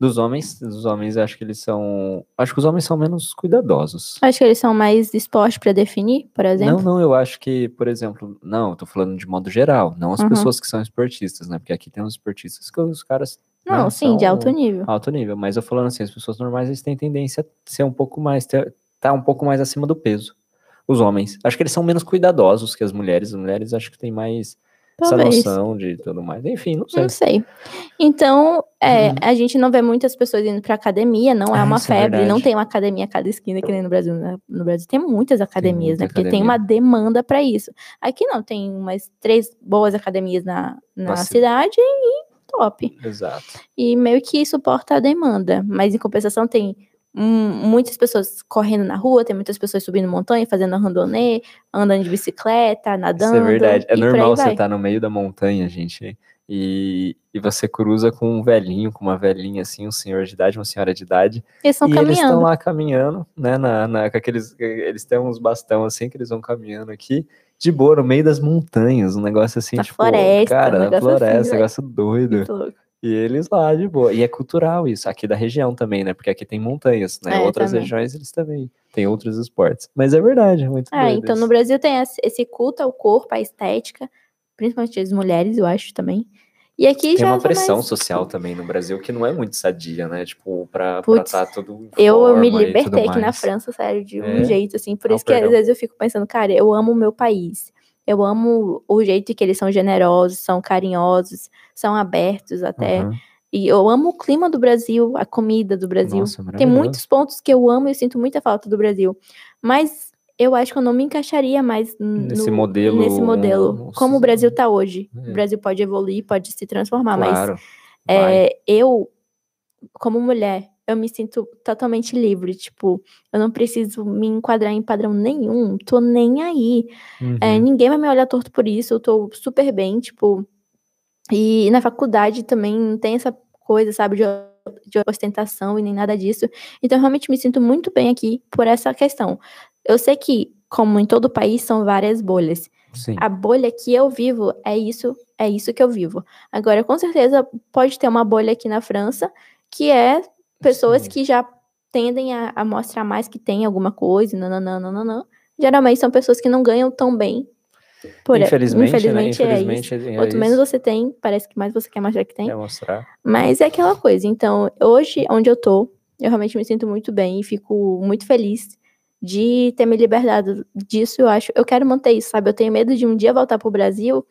Dos homens, dos homens, acho que eles são. Acho que os homens são menos cuidadosos. acho que eles são mais esporte pra definir, por exemplo. Não, não, eu acho que, por exemplo, não, eu tô falando de modo geral, não as Uhum. pessoas que são esportistas, né? Porque aqui tem uns esportistas que os caras. Não, né, sim, de alto nível. Alto nível, mas eu falando assim, as pessoas normais eles têm tendência a ser um pouco mais. ter- tá um pouco mais acima do peso. Os homens. Acho que eles são menos cuidadosos que as mulheres. As mulheres acho que têm mais essa noção de tudo mais. Enfim, não sei. Não sei. Então, é, Uhum. a gente não vê muitas pessoas indo pra academia, não é Ah, uma é febre, não verdade. tem uma academia a cada esquina que nem no Brasil. né? No Brasil tem muitas academias, muita né? Porque tem uma demanda pra isso. Aqui não, tem umas três boas academias na, na Nossa. cidade e top. Exato. E meio que suporta a demanda. Mas em compensação tem hum, muitas pessoas correndo na rua, tem muitas pessoas subindo montanha, fazendo randonê, andando de bicicleta, nadando. Isso é verdade. É normal você estar no meio da montanha, gente, e, e você cruza com um velhinho, com uma velhinha assim, um senhor de idade, uma senhora de idade, Eles estão e eles estão caminhando. lá caminhando, né, na, na, com aqueles, eles têm uns bastão assim, que eles vão caminhando aqui, de boa, no meio das montanhas, um negócio assim, Na tipo, floresta, um cara, na negócio assim, floresta, velho. negócio doido. Muito louco. E eles lá, de boa. E é cultural isso, aqui da região também, né, porque aqui tem montanhas, né, É, outras também. regiões eles também têm outros esportes. Mas é verdade, é muito Ah, doido então isso. no Brasil tem esse culto ao corpo, à estética, principalmente as mulheres, eu acho também. E aqui Tem uma tá pressão mais- social também no Brasil que não é muito sadia, né? Tipo, pra, Putz, tá tudo Eu me libertei aqui na. França, sério, de um É? jeito, assim. Por Não, isso que às vezes eu fico pensando, cara, eu amo o meu país. Eu amo o jeito que eles são generosos, são carinhosos, são abertos até. Aham. E eu amo o clima do Brasil, a comida do Brasil. Nossa, Tem maravilhoso. muitos pontos que eu amo e eu sinto muita falta do Brasil. Mas eu acho que eu não me encaixaria mais Nesse no- modelo- Nesse modelo. Nossa, Como o Brasil tá hoje. é. O Brasil pode evoluir, pode se transformar, mas Claro. vai. é, eu, como mulher, eu me sinto totalmente livre. Tipo, eu não preciso me enquadrar em padrão nenhum. Tô nem aí. É, Uhum. ninguém vai me olhar torto por isso. Eu tô super bem, tipo. E na faculdade também não tem essa coisa, sabe, de, de ostentação e nem nada disso. Então, eu realmente me sinto muito bem aqui por essa questão. Eu sei que, como em todo país, são várias bolhas. Sim. A bolha que eu vivo é isso, é isso que eu vivo. Agora, com certeza, pode ter uma bolha aqui na França que é pessoas Sim. que já tendem a, a mostrar mais que tem alguma coisa, nananã. Geralmente são pessoas que não ganham tão bem. Por, Infelizmente, infelizmente, né? é Infelizmente, isso. é Quanto menos você tem, parece que mais você quer mostrar que tem. Quer mostrar. Mas é aquela coisa. Então, hoje, onde eu tô, eu realmente me sinto muito bem e fico muito feliz de ter me libertado disso. Eu acho, eu quero manter isso, sabe? Eu tenho medo de um dia voltar pro Brasil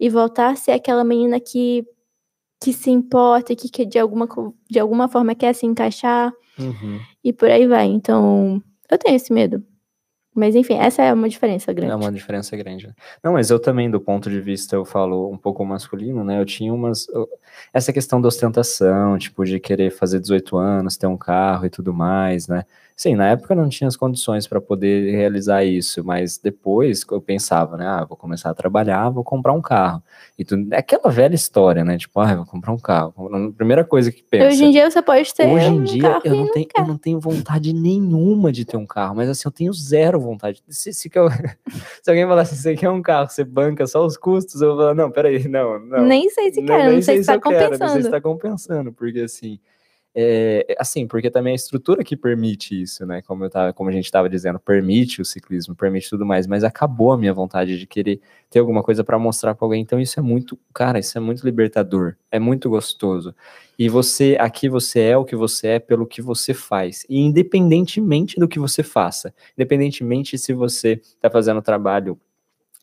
e voltar a ser aquela menina que que se importa, que, que de alguma de alguma forma quer se encaixar Uhum. e por aí vai. Então, eu tenho esse medo. Mas enfim, essa é uma diferença grande. É uma diferença grande. né? Não, mas eu também, do ponto de vista, eu falo um pouco masculino, né? Eu tinha umas. eu- Essa questão da ostentação, tipo, de querer fazer 18 anos, ter um carro e tudo mais, né? Sim, na época eu não tinha as condições para poder realizar isso, mas depois eu pensava, né? Ah, vou começar a trabalhar, vou comprar um carro. E tudo, é aquela velha história, né? Tipo, ah, vou comprar um carro. A primeira coisa que pensa. Hoje em dia você pode ter Hoje em um dia eu não, tenho, eu não tenho vontade nenhuma de ter um carro, mas assim, eu tenho zero vontade. Se, se, eu- se alguém falar assim, você quer um carro, você banca só os custos, eu vou falar, não, peraí, não, não. Nem sei se Não- quer, nem não sei se tá eu quero, não sei compensando. se tá compensando, porque assim, é, assim, porque também a estrutura que permite isso, né? Como, eu tava, como a gente estava dizendo, permite o ciclismo, permite tudo mais, mas acabou a minha vontade de querer ter alguma coisa para mostrar para alguém. Então isso é muito, cara, isso é muito libertador, é muito gostoso. E você, aqui você é o que você é pelo que você faz, e independentemente do que você faça, independentemente se você está fazendo trabalho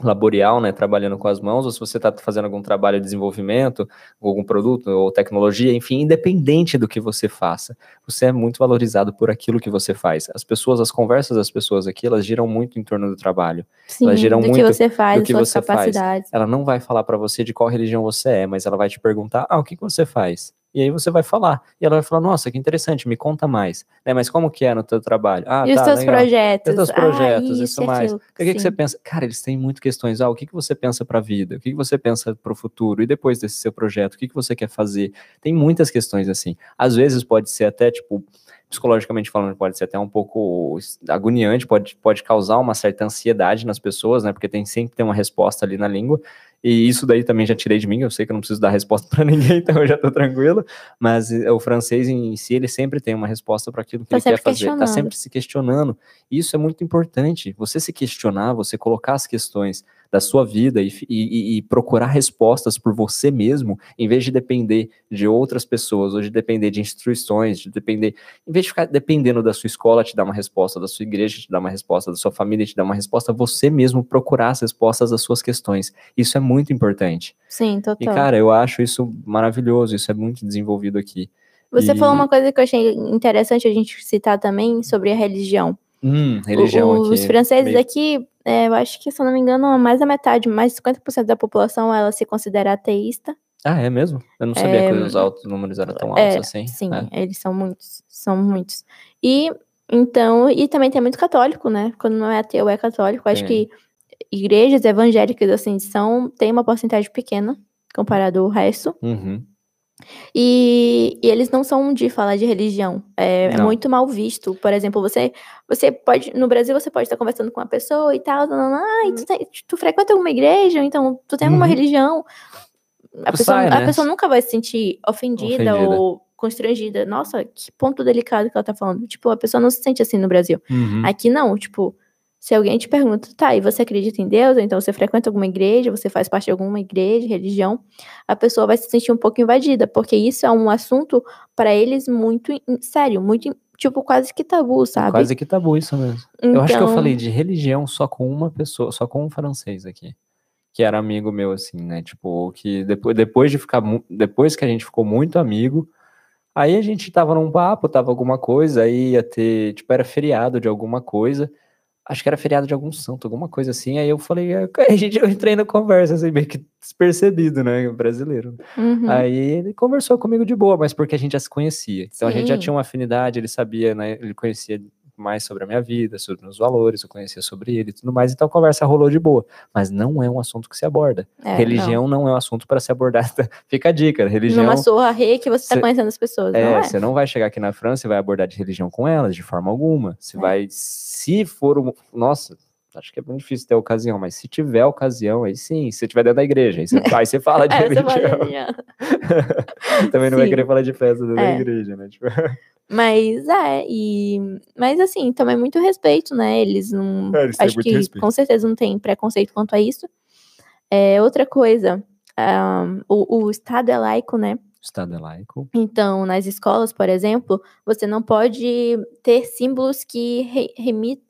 laboral, né, trabalhando com as mãos, ou se você está fazendo algum trabalho de desenvolvimento, ou algum produto ou tecnologia, enfim, independente do que você faça, você é muito valorizado por aquilo que você faz. As pessoas, as conversas das pessoas aqui, elas giram muito em torno do trabalho. Sim, Elas giram do que muito você faz, do que você faz. capacidades. Ela não vai falar para você de qual religião você é, mas ela vai te perguntar: "Ah, o que que você faz?" E aí você vai falar. E ela vai falar: "Nossa, que interessante, me conta mais." Né, mas como que é no teu trabalho? Ah, e os tá, seus legal. projetos? E os teus Ah, projetos, isso, isso e mais. aquilo. O que, que você pensa? Cara, eles têm muitas questões. Ah, o que, que você pensa para a vida? O que, que você pensa para o futuro? E depois desse seu projeto, o que, que você quer fazer? Tem muitas questões assim. Às vezes pode ser até, tipo, psicologicamente falando, pode ser até um pouco agoniante, pode, pode causar uma certa ansiedade nas pessoas, né? Porque tem sempre tem uma resposta ali na língua. E isso daí também já tirei de mim, eu sei que eu não preciso dar resposta para ninguém, então eu já tô tranquilo. Mas eh, o francês em si, ele sempre tem uma resposta para aquilo que Tá ele quer fazer. Tá sempre se questionando. E isso é muito importante. Você se questionar, você colocar as questões da sua vida e, e- e- e procurar respostas por você mesmo, em vez de depender de outras pessoas, ou de depender de instituições, de depender. Em vez de ficar dependendo da sua escola te dar uma resposta, da sua igreja te dar uma resposta, da sua família te dar uma resposta, você mesmo procurar as respostas das suas questões. Isso é muito importante. Sim, E, total. cara, eu acho isso maravilhoso, isso é muito desenvolvido aqui. Você e- falou uma coisa que eu achei interessante a gente citar também sobre a religião. Hum, religião O-. Os franceses meio- aqui, é, eu acho que, se eu não me engano, mais da metade, mais de 50% da população, ela se considera ateísta. Ah, é mesmo? Eu não sabia É, que os altos números eram tão altos É, assim. sim, É. eles são muitos, são muitos. E, então, e também tem muito católico, né? Quando não é ateu, é católico. Acho Tem. que igrejas evangélicas, assim, são, tem uma porcentagem pequena, comparado ao resto. Uhum. E, e eles não são de falar de religião. É, é muito mal visto. Por exemplo, você, você pode. No Brasil, você pode estar conversando com uma pessoa e tal. Ah, e tu, tem- tu frequenta alguma igreja? Então, tu tem alguma Uhum. religião? A Tu pessoa, sai, a né? pessoa nunca vai se sentir ofendida, Ofendida. ou constrangida. Nossa, que ponto delicado que ela tá falando. Tipo, a pessoa não se sente assim no Brasil. Uhum. Aqui não, tipo, se alguém te pergunta, tá, e você acredita em Deus? Ou então você frequenta alguma igreja, você faz parte de alguma igreja, religião, a pessoa vai se sentir um pouco invadida, porque isso é um assunto para eles muito sério, muito, tipo, quase que tabu, sabe? Quase que tabu isso mesmo. então, Eu acho que eu falei de religião só com uma pessoa, só com um francês aqui. Que era amigo meu, assim, né? Tipo, que depois, depois de ficar. Depois que a gente ficou muito amigo, aí a gente tava num papo, tava alguma coisa, aí ia ter. Tipo, era feriado de alguma coisa. Acho que era feriado de algum santo, alguma coisa assim. Aí eu falei, a gente, eu entrei na conversa, assim, meio que despercebido, né? Brasileiro. uhum, Aí ele conversou comigo de boa, mas porque a gente já se conhecia. Então a gente já Sim. tinha uma afinidade, ele sabia, né? Ele conhecia mais sobre a minha vida, sobre meus valores, eu conhecia sobre ele e tudo mais. Então a conversa rolou de boa. Mas não é um assunto que se aborda. é, religião não. é um assunto para se abordar. Fica a dica, não. religião. Numa surra rei que você tá Cê- conhecendo as pessoas, É, não é? você não vai chegar aqui na França e vai abordar de religião com elas, de forma alguma. Você É. vai, se for, um- nossa, acho que é muito difícil ter ocasião, mas se tiver ocasião, aí sim, se você estiver dentro da igreja, aí você, aí você fala de É, você fala de religião. Também não vai Sim. querer falar de festa dentro da É. igreja, né? Tipo, Mas é, e. Mas assim, também muito respeito, né? Eles não. É, eles acho que respeito. com certeza não tem preconceito quanto a isso. É, outra coisa, ahn, o, o Estado é laico, né? Estado é laico. Então, nas escolas, por exemplo, você não pode ter símbolos que re-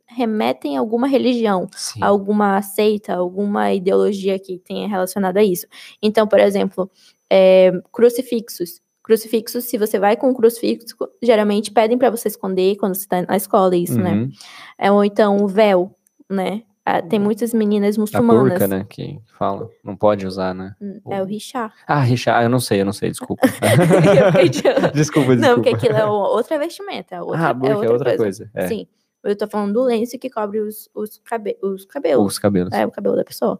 remetem a alguma religião, Sim. alguma seita, alguma ideologia que tenha relacionado a isso. Então, por exemplo, é, crucifixos. Crucifixos, se você vai com um crucifixo, geralmente pedem para você esconder quando você está na escola, isso, né? Uhum. É, ou então o véu, né? Ah, tem muitas meninas A muçulmanas. burca, né? Que fala. Não pode usar, né? Hum, É o richá. Ah, Richard, eu não sei, eu não sei, desculpa. Desculpa, desculpa. Não, porque aquilo é o- outra vestimenta. É outra, ah, burca é outra coisa. É, Sim. Eu tô falando do lenço que cobre os, os, cabe os cabelos. os cabelos. É, o cabelo da pessoa.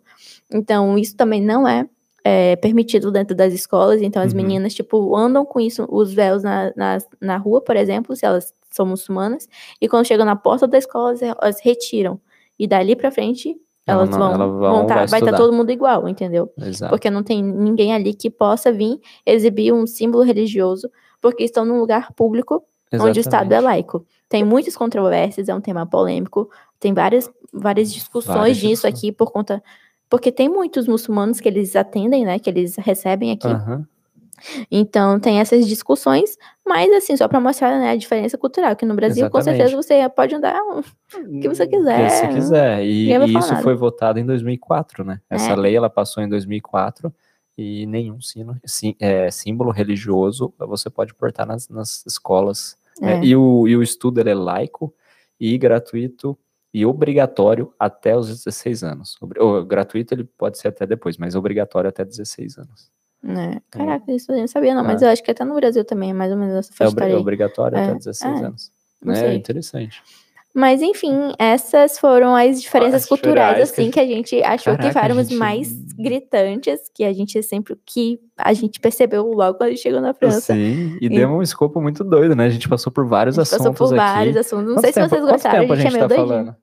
Então, isso também não é, é, permitido dentro das escolas. Então, as Uhum. meninas, tipo, andam com isso, os véus na, na, na rua, por exemplo, se elas são muçulmanas. E quando chegam na porta da escola, elas, elas retiram. E dali pra frente, Ela elas não- vão, ela vão- tá- vai vai estar estudar. todo mundo igual, entendeu? Exato. Porque não tem ninguém ali que possa vir exibir um símbolo religioso, porque estão num lugar público onde o Estado é Exatamente. laico. Tem muitas controvérsias, é um tema polêmico, tem várias, várias discussões Várias disso discussões. aqui por conta. Porque tem muitos muçulmanos que eles atendem, né? Que eles recebem aqui. Aham. Então tem essas discussões, mas assim, só para mostrar né, a diferença cultural, que no Brasil, com certeza, você pode andar. um- que você O quiser. que você quiser. E, e isso nada. foi votado em 2004, né? Essa É. lei ela passou em 2004 e nenhum sino, sim- é, símbolo religioso você pode portar nas, nas escolas. né? É. E, o, e o estudo é laico e gratuito e obrigatório até os 16 anos. Ou, gratuito ele pode ser até depois, mas obrigatório até 16 anos. né? Caraca, isso eu não sabia, não, mas É. eu acho que até no Brasil também é mais ou menos essa É faixa aí. obrigatório É, até 16 é, anos. não É interessante. Mas enfim, essas foram as diferenças As culturais, assim, que- a gente achou Caraca, que éramos gente- mais gritantes, que a gente sempre que a gente percebeu logo quando a gente chegou na França. Sim, e E- deu um escopo muito doido, né? A gente passou por vários A gente passou assuntos por vários aqui. assuntos. Não Quanto sei se tempo- vocês quanto gostaram, tempo a gente, é meio tá doidinho. falando?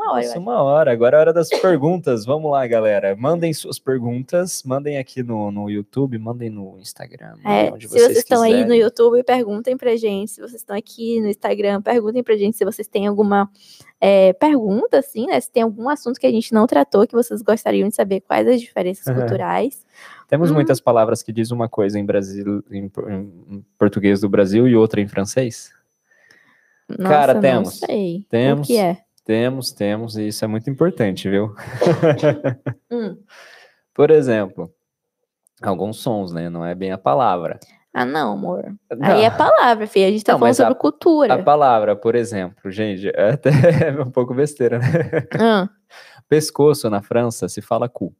Uma hora, acho. uma hora. Agora é a hora das perguntas. Vamos lá, galera. Mandem suas perguntas. Mandem aqui no, no YouTube, mandem no Instagram. É, se vocês estão aí no quiserem. YouTube, perguntem pra gente. Se vocês estão aqui no Instagram, perguntem pra gente se vocês têm alguma é, pergunta, assim, né? Se tem algum assunto que a gente não tratou, que vocês gostariam de saber quais as diferenças Uhum. culturais. Temos Hum. muitas palavras que dizem uma coisa em, Brasil, em, em português do Brasil e outra em francês. Nossa, Cara, não temos. sei. Temos. O que é? Temos, temos, e isso é muito importante, viu? Hum. Por exemplo, alguns sons, né? Não é bem a palavra. Ah, não, amor. Não. Aí é palavra, filha. A gente tá Não, falando mas a- sobre cultura. A palavra, por exemplo, gente, é até um pouco besteira, né? Ah, Pescoço na França se fala cu.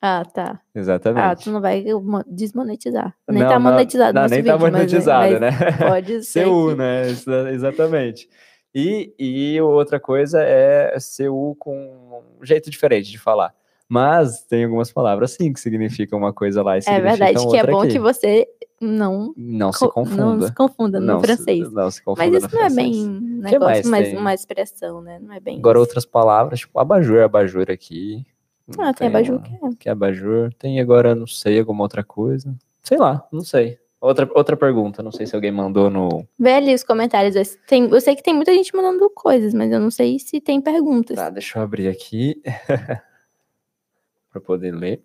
ah, tá. Exatamente. Ah, tu não vai mo- desmonetizar. Nem Não, tá monetizado não, nem vídeo, tá monetizado, mas, né? mas pode ser que- né? Exa- Exatamente. E, e outra coisa é CU com um jeito diferente de falar. Mas tem algumas palavras sim que significam uma coisa lá e É verdade que é bom aqui. que você não, Não se co- confunda. não se confunda no Não se- francês. não se confunda Mas isso não é francês. bem um mais negócio, mas tem? uma expressão, né? Não é bem Agora isso. outras palavras, tipo abajur, abajur aqui. Ah, tem abajur uma- que é. que é abajur. Tem agora, não sei, alguma outra coisa. Sei lá, não sei. Outra, outra pergunta, não sei se alguém mandou no. Vê ali os comentários. Tem, eu sei que tem muita gente mandando coisas, mas eu não sei se tem perguntas. Tá, deixa eu abrir aqui. pra poder ler.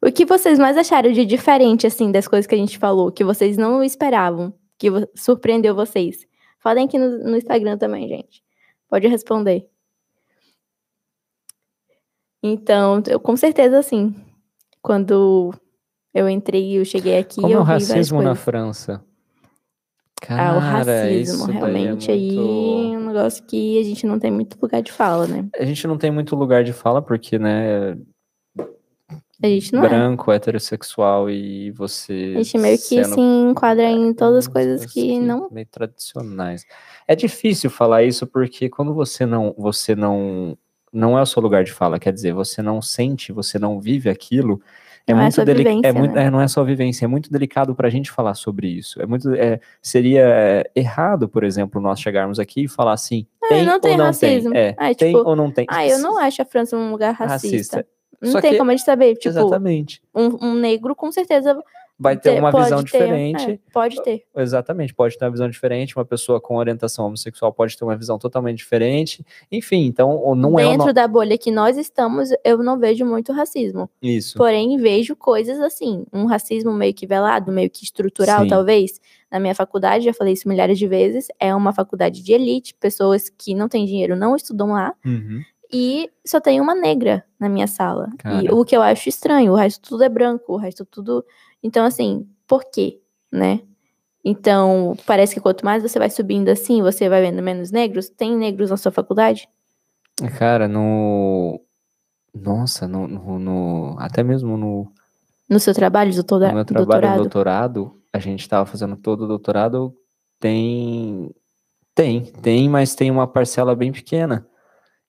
O que vocês mais acharam de diferente, assim, das coisas que a gente falou, que vocês não esperavam, que surpreendeu vocês? Falem aqui no, no Instagram também, gente. Pode responder. Então, eu com certeza, assim, quando eu entrei, eu cheguei aqui, Como é eu o vi várias racismo na. França? Ah, o Cara, racismo, é realmente, aí muito- é um negócio que a gente não tem muito lugar de fala, né? A gente não tem muito lugar de fala, porque, né, A gente não é. branco, heterossexual e você. A gente meio que sendo se enquadra em todas as Hum, coisas coisas que não. meio tradicionais. É difícil falar isso porque quando você não você não não é o seu lugar de fala, quer dizer, você não sente, você não vive aquilo, é Não é muito é muito, né? é, não é só vivência, é muito delicado para a gente falar sobre isso. É muito é, seria é, errado, por exemplo, nós chegarmos aqui e falar assim, tem não tem ou não racismo. tem, é, Ah, tem tipo, ou não tem. Ah, eu não acho a França um lugar racista. Racista. Não Só tem que- como a gente saber. Tipo, Exatamente. um, um negro com certeza Vai ter ter- uma visão ter, diferente. é, pode ter. Exatamente, pode ter uma visão diferente, uma pessoa com orientação homossexual pode ter uma visão totalmente diferente. Enfim, então não é Dentro no... da bolha que nós estamos, eu não vejo muito racismo. isso. Porém, vejo coisas assim, um racismo meio que velado, meio que estrutural, Sim. talvez. Na minha faculdade, já falei isso milhares de vezes, é uma faculdade de elite, pessoas que não têm dinheiro não estudam lá, Uhum. E só tem uma negra na minha sala. E Cara. o que eu acho estranho, o resto tudo é branco, o resto tudo. Então, assim, por quê, né? Então, parece que quanto mais você vai subindo assim, você vai vendo menos negros. Tem negros na sua faculdade? Cara, no nossa, no, no- no- até mesmo no, No seu trabalho, doutora, no meu trabalho doutorado? doutorado, a gente estava fazendo todo o doutorado, tem tem, tem, mas tem uma parcela bem pequena.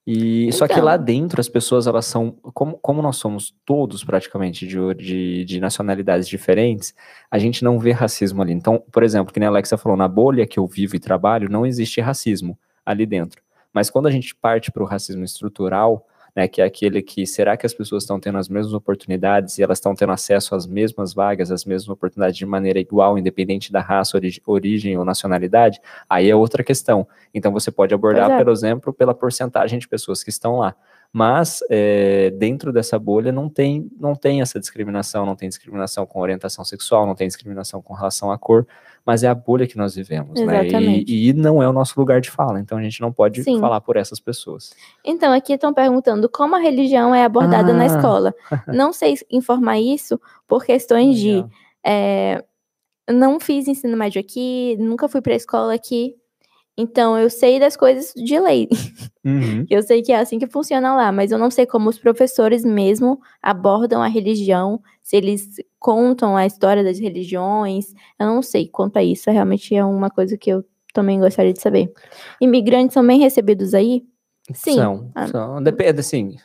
E só que Então. lá dentro as pessoas elas são como, como nós somos todos praticamente de, de, de nacionalidades diferentes, a gente não vê racismo ali. Então, por exemplo, que nem a Alexa falou, na bolha que eu vivo e trabalho não existe racismo ali dentro. Mas quando a gente parte para o racismo estrutural, né, que é aquele que será que as pessoas estão tendo as mesmas oportunidades e elas estão tendo acesso às mesmas vagas, às mesmas oportunidades de maneira igual, independente da raça, ori- origem ou nacionalidade? Aí é outra questão. Então você pode abordar, é. por exemplo, pela porcentagem de pessoas que estão lá. Mas é, dentro dessa bolha não tem, não tem essa discriminação, não tem discriminação com orientação sexual, não tem discriminação com relação à cor, mas é a bolha que nós vivemos, né? Exatamente. E, e não é o nosso lugar de fala, então a gente não pode Sim. falar por essas pessoas. Então, aqui estão perguntando como a religião é abordada na Ah. escola. Não sei informar isso por questões de é, não fiz ensino médio aqui, nunca fui para a escola aqui. Então, eu sei das coisas de lei. Uhum. Eu sei que é assim que funciona lá, mas eu não sei como os professores mesmo abordam a religião, se eles contam a história das religiões. Eu não sei quanto a isso. Realmente é uma coisa que eu Também gostaria de saber. Imigrantes são bem recebidos aí? Sim. São, Ah. são. Depende, assim.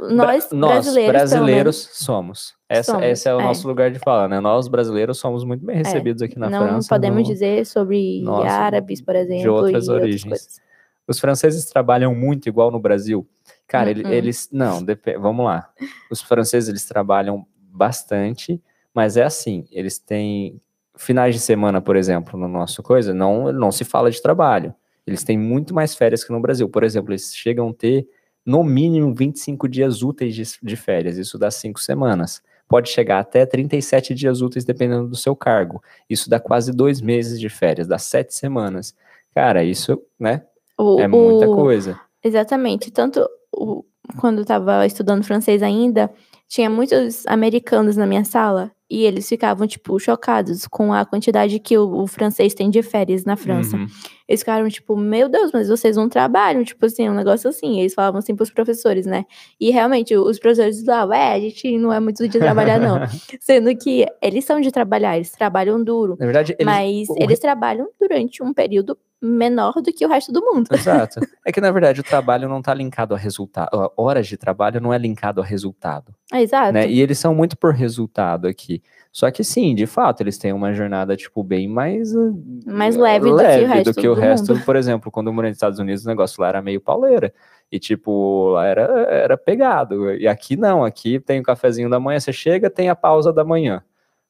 Nós, Bra- nós, brasileiros, pelo brasileiros somos. Essa, Somos, esse é o é. nosso lugar de fala, né? Nós, brasileiros, somos muito bem recebidos aqui na não França. podemos no- dizer sobre Nossa, árabes, por exemplo, outras e origens. outras. Os franceses trabalham muito igual no Brasil. Cara, ele- Uh-uh. eles. Não, depe- vamos lá. Os franceses, eles trabalham bastante, mas é assim: eles têm. Finais de semana, por exemplo, no nosso coisa, não, não se fala de trabalho. Eles têm muito mais férias que no Brasil. Por exemplo, eles chegam a ter, no mínimo, 25 dias úteis de, de férias. Isso dá cinco semanas. Pode chegar até 37 dias úteis, dependendo do seu cargo. Isso dá quase dois meses de férias, dá sete semanas. Cara, isso, né? O- É muita o- coisa. Exatamente. Tanto o- quando eu estava estudando francês ainda, tinha muitos americanos na minha sala e eles ficavam, tipo, chocados com a quantidade que o, o francês tem de férias na França. Uhum. Eles ficaram, tipo, meu Deus, mas vocês não trabalham, tipo assim, um negócio assim. Eles falavam assim pros professores, né? E realmente, os professores lá, ué, a gente não é muito de trabalhar, não. Sendo que eles são de trabalhar, eles trabalham duro. Na verdade, eles, mas o- eles trabalham durante um período menor do que o resto do mundo. Exato. É que, na verdade, o trabalho não está linkado a resultado. Horas de trabalho não é linkado a resultado. É, Exato. Né? E eles são muito por resultado aqui. Só que sim, de fato, eles têm uma jornada, tipo, bem mais. uh, Mais leve do que o leve resto do que o resto. Por exemplo, quando eu morei nos Estados Unidos, o negócio lá era meio pauleira. E, tipo, lá era, era pegado. E aqui não, aqui tem o cafezinho da manhã, você chega, tem a pausa da manhã.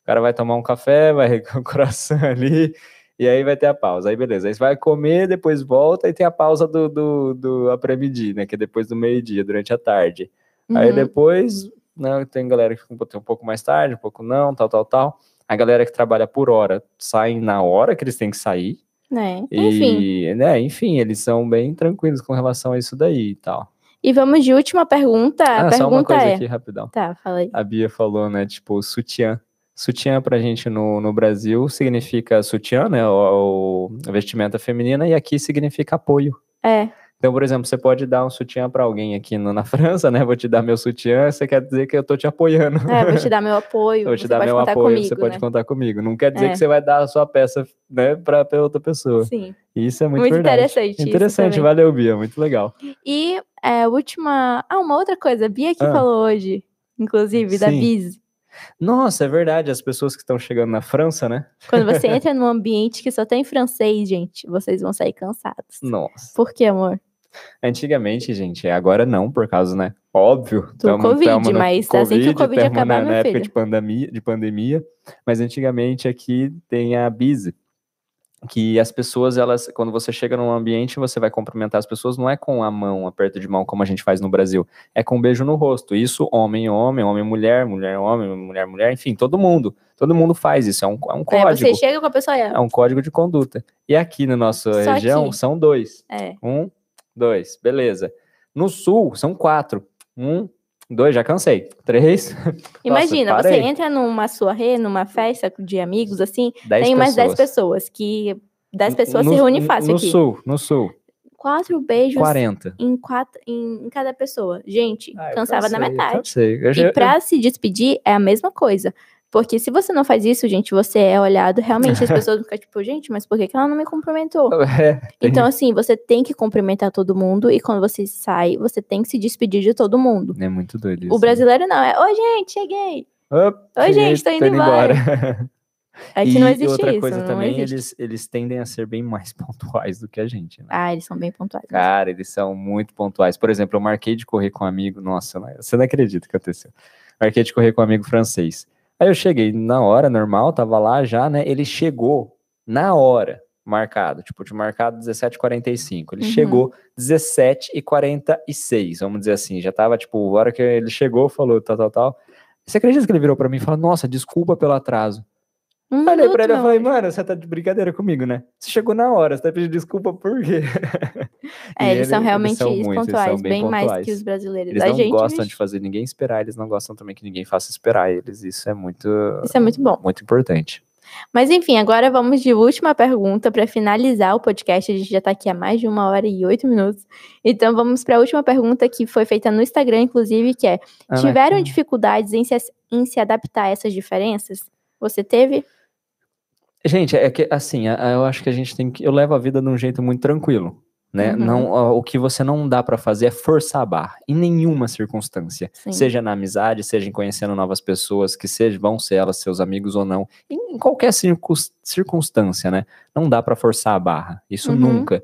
O cara vai tomar um café, vai regar um coração ali, e aí vai ter a pausa. Aí beleza, aí você vai comer, depois volta e tem a pausa do, do, do né? Que é depois do meio-dia, durante a tarde. Aí Uhum. depois, né, tem galera que fica um pouco- mais tarde, um pouco não, tal, tal, tal. A galera que trabalha por hora saem na hora que eles têm que sair. É, Enfim. E, né, enfim, eles são bem tranquilos com relação a isso daí e tal. E vamos de última pergunta. Ah, só uma pergunta coisa é. aqui, rapidão. Tá, fala aí. A Bia falou, né, tipo, sutiã. Sutiã pra gente no, no Brasil significa sutiã, né, o, o vestimenta feminina, e aqui significa apoio. É, Então, por exemplo, você pode dar um sutiã pra alguém aqui no- na França, né? Vou te dar meu sutiã, você quer dizer que eu tô te apoiando. é, vou te dar meu apoio. Vou te dar pode meu apoio, comigo, você pode né? contar comigo. Não quer dizer É. que você vai dar a sua peça, né, pra, pra outra pessoa. Sim. Isso é muito, Muito, verdade. interessante. Interessante, valeu, Bia, muito legal. E é, última. Ah, uma outra coisa. A Bia que Ah. falou hoje, inclusive, da Sim. Biz. Nossa, é verdade, as pessoas que estão chegando na França, né? Quando você entra num ambiente que só tem francês, gente, vocês vão sair cansados. Nossa. Por quê, amor? Antigamente, gente, agora não, por causa, né? Óbvio. Do tamo- Covid, tamo no mas assim que o Covid acabar, na, na época de pandemia, de pandemia, mas antigamente aqui tem a Biz, que as pessoas, elas, quando você chega num ambiente, você vai cumprimentar as pessoas, não é com a mão, aperto de mão, como a gente faz no Brasil, é com um beijo no rosto. Isso, homem, homem, homem, mulher, mulher, homem, mulher, mulher, enfim, todo mundo. Todo mundo faz isso, é um, é um código. você chega com a pessoa. É, É um código de conduta. E aqui na nossa Só região aqui. são dois. é. Um, dois, beleza. No sul são quatro. Um, dois, já cansei. Três, Imagina, você parei. entra numa soirée, numa festa de amigos, assim, dez tem umas 10 pessoas. pessoas que 10 pessoas no, se reúnem no- fácil No aqui. sul, no sul, Quatro beijos 40. em, quatro, em, em cada pessoa. Gente, Ah, eu cansava na cansei, eu metade. cansei. Eu já- E pra se despedir é a mesma coisa. Porque se você não faz isso, gente, você é olhado, realmente as pessoas vão ficar tipo, gente, mas por que, que ela não me cumprimentou? É, Então, assim, você tem que cumprimentar todo mundo e quando você sai, você tem que se despedir de todo mundo. é muito doido isso. O brasileiro não, é, oi, gente, cheguei. Oi, gente, tô indo embora. Aqui e não existe outra isso. coisa não também, eles, eles tendem a ser bem mais pontuais do que a gente, né? Ah, eles são bem pontuais. Cara, eles são muito pontuais. Por exemplo, eu marquei de correr com um amigo. Nossa, você não acredita o que aconteceu. Marquei de correr com um amigo francês. Aí eu cheguei na hora, normal, tava lá já, né? Ele chegou na hora, marcado. Tipo, tinha marcado 17h45. Ele Uhum. chegou 17h46, vamos dizer assim. Já tava, tipo, a hora que ele chegou, falou tal, tal, tal. Você acredita que ele virou pra mim e falou, nossa, desculpa pelo atraso. Um Olhei pra ele e falei, mano, você tá de brincadeira comigo, né? Você chegou na hora, você tá pedindo desculpa por quê? É, eles são ele- realmente são muito, eles são pontuais, bem bem, mais pontuais. que os brasileiros. Eles a não gente, gostam vixe, de fazer ninguém esperar, eles não gostam também que ninguém faça esperar eles. Isso é muito, Isso é muito bom. muito importante. Mas enfim, agora vamos de última pergunta para finalizar o podcast. A gente já tá aqui há mais de uma hora e oito minutos. Então vamos para a última pergunta que foi feita no Instagram, inclusive, que é: Ana, tiveram dificuldades em se, em se adaptar a essas diferenças? Você teve? Gente, é que assim, eu acho que a gente tem que. Eu levo a vida de um jeito muito tranquilo. Né? Uhum. Não, o que você não dá pra fazer é forçar a barra, em nenhuma circunstância. Sim. Seja na amizade, seja em conhecendo novas pessoas, que sejam, vão ser elas seus amigos ou não, em, qualquer circunstância, né? Não dá pra forçar a barra, isso Uhum. nunca.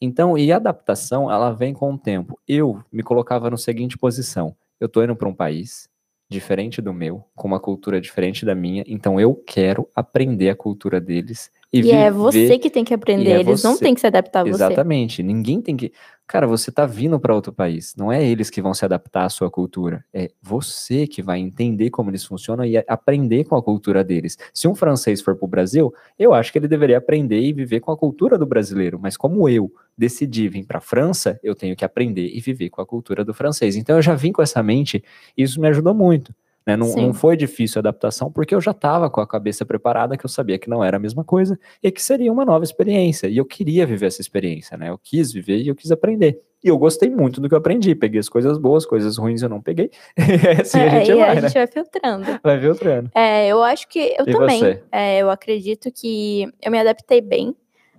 Então, e a adaptação, ela vem com o tempo. Eu me colocava na seguinte posição: eu tô indo pra um país diferente do meu, com uma cultura diferente da minha, então eu quero aprender a cultura deles e, E é você que tem que aprender, é eles não você. têm que se adaptar a você. Exatamente. Ninguém tem que. Cara, você tá vindo para outro país. Não é eles que vão se adaptar à sua cultura. É você que vai entender como eles funcionam e a- aprender com a cultura deles. Se um francês for pro Brasil, eu acho que ele deveria aprender e viver com a cultura do brasileiro. Mas como eu decidi vir para França, eu tenho que aprender e viver com a cultura do francês. Então eu já vim com essa mente. E isso me ajudou muito. Né? Não, não foi difícil a adaptação, porque eu já estava com a cabeça preparada, que eu sabia que não era a mesma coisa e que seria uma nova experiência. E eu queria viver essa experiência, né? Eu quis viver e eu quis aprender. E eu gostei muito do que eu aprendi. Peguei as coisas boas, coisas ruins eu não peguei. E assim a É, gente e vai, a né? gente vai filtrando. Vai filtrando. É, eu acho que eu E também. É, eu acredito que eu me adaptei bem.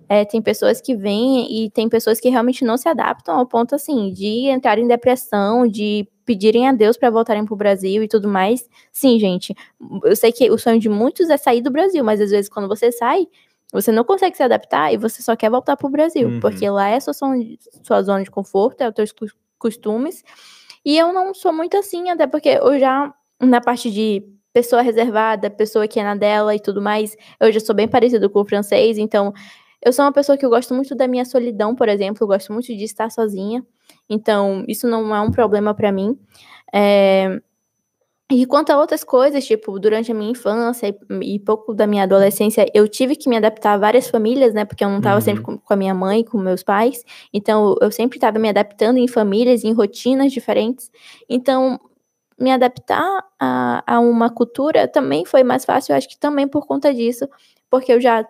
É, tem pessoas que vêm e tem pessoas que realmente não se adaptam ao ponto assim de entrar em depressão, de pedirem a Deus para voltarem pro Brasil e tudo mais. Sim, gente, eu sei que o sonho de muitos é sair do Brasil, mas às vezes quando você sai, você não consegue se adaptar e você só quer voltar pro Brasil, Uhum. porque lá é sua sua zona de conforto, é os cos- costumes. E eu não sou muito assim, até porque eu já na parte de pessoa reservada, pessoa que é na dela e tudo mais, eu já sou bem parecido com o francês, então eu sou uma pessoa que eu gosto muito da minha solidão, por exemplo, eu gosto muito de estar sozinha, então isso não é um problema pra mim. É, E quanto a outras coisas, tipo, durante a minha infância e, e pouco da minha adolescência, eu tive que me adaptar a várias famílias, né? Porque eu não estava Uhum. sempre com, com a minha mãe, com meus pais. Então, eu sempre estava me adaptando em famílias, em rotinas diferentes. Então, me adaptar a, a uma cultura também foi mais fácil, eu acho que também por conta disso, porque eu já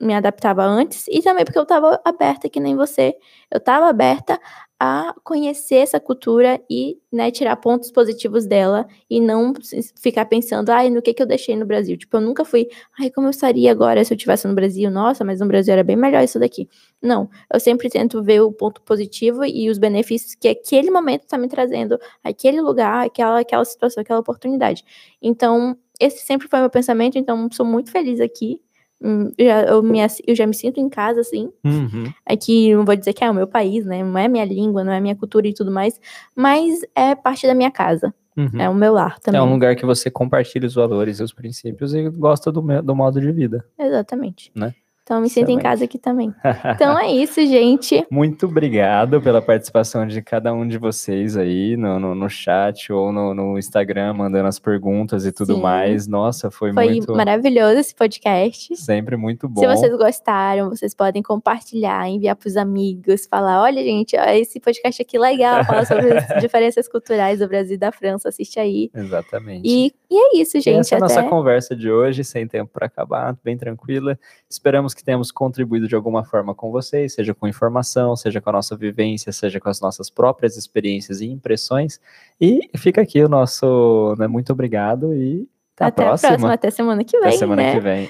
me adaptava antes e também porque eu estava aberta, que nem você. Eu estava aberta a conhecer essa cultura e né, tirar pontos positivos dela e não ficar pensando, ai, no que, que eu deixei no Brasil. Tipo, eu nunca fui, ai, como eu estaria agora se eu estivesse no Brasil? Nossa, mas no Brasil era bem melhor isso daqui. Não, eu sempre tento ver o ponto positivo e os benefícios que aquele momento está me trazendo, aquele lugar, aquela, aquela situação, aquela oportunidade. Então, esse sempre foi meu pensamento, então sou muito feliz aqui. Hum, Já, eu, me, eu já me sinto em casa, assim. Uhum. Aqui, não vou dizer que é o meu país, né? Não é minha língua, não é minha cultura e tudo mais, mas é parte da minha casa. Uhum. É o meu lar também. É um lugar que você compartilha os valores e os princípios e gosta do, do modo de vida. Exatamente. Né? Então, me sinto em casa aqui também. Então é isso, gente. Muito obrigado pela participação de cada um de vocês aí no, no, no chat ou no, no Instagram, mandando as perguntas e tudo Sim. mais. Nossa, foi, Foi muito. maravilhoso esse podcast. Sempre muito bom. Se vocês gostaram, vocês podem compartilhar, enviar para os amigos, falar: olha, gente, ó, esse podcast aqui legal, fala sobre as diferenças culturais do Brasil e da França, assiste aí. Exatamente. E, e é isso, E gente. essa é a até... nossa conversa de hoje, sem tempo para acabar, bem tranquila. Esperamos que tenhamos contribuído de alguma forma com vocês, seja com informação, seja com a nossa vivência, seja com as nossas próprias experiências e impressões. E fica aqui o nosso né, muito obrigado e até, até a próxima. a próxima, até semana que vem. Até semana né? que vem.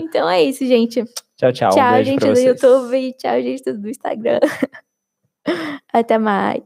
Então é isso, gente. tchau, tchau. um tchau, beijo gente do. YouTube. Tchau, gente do Instagram. Até mais.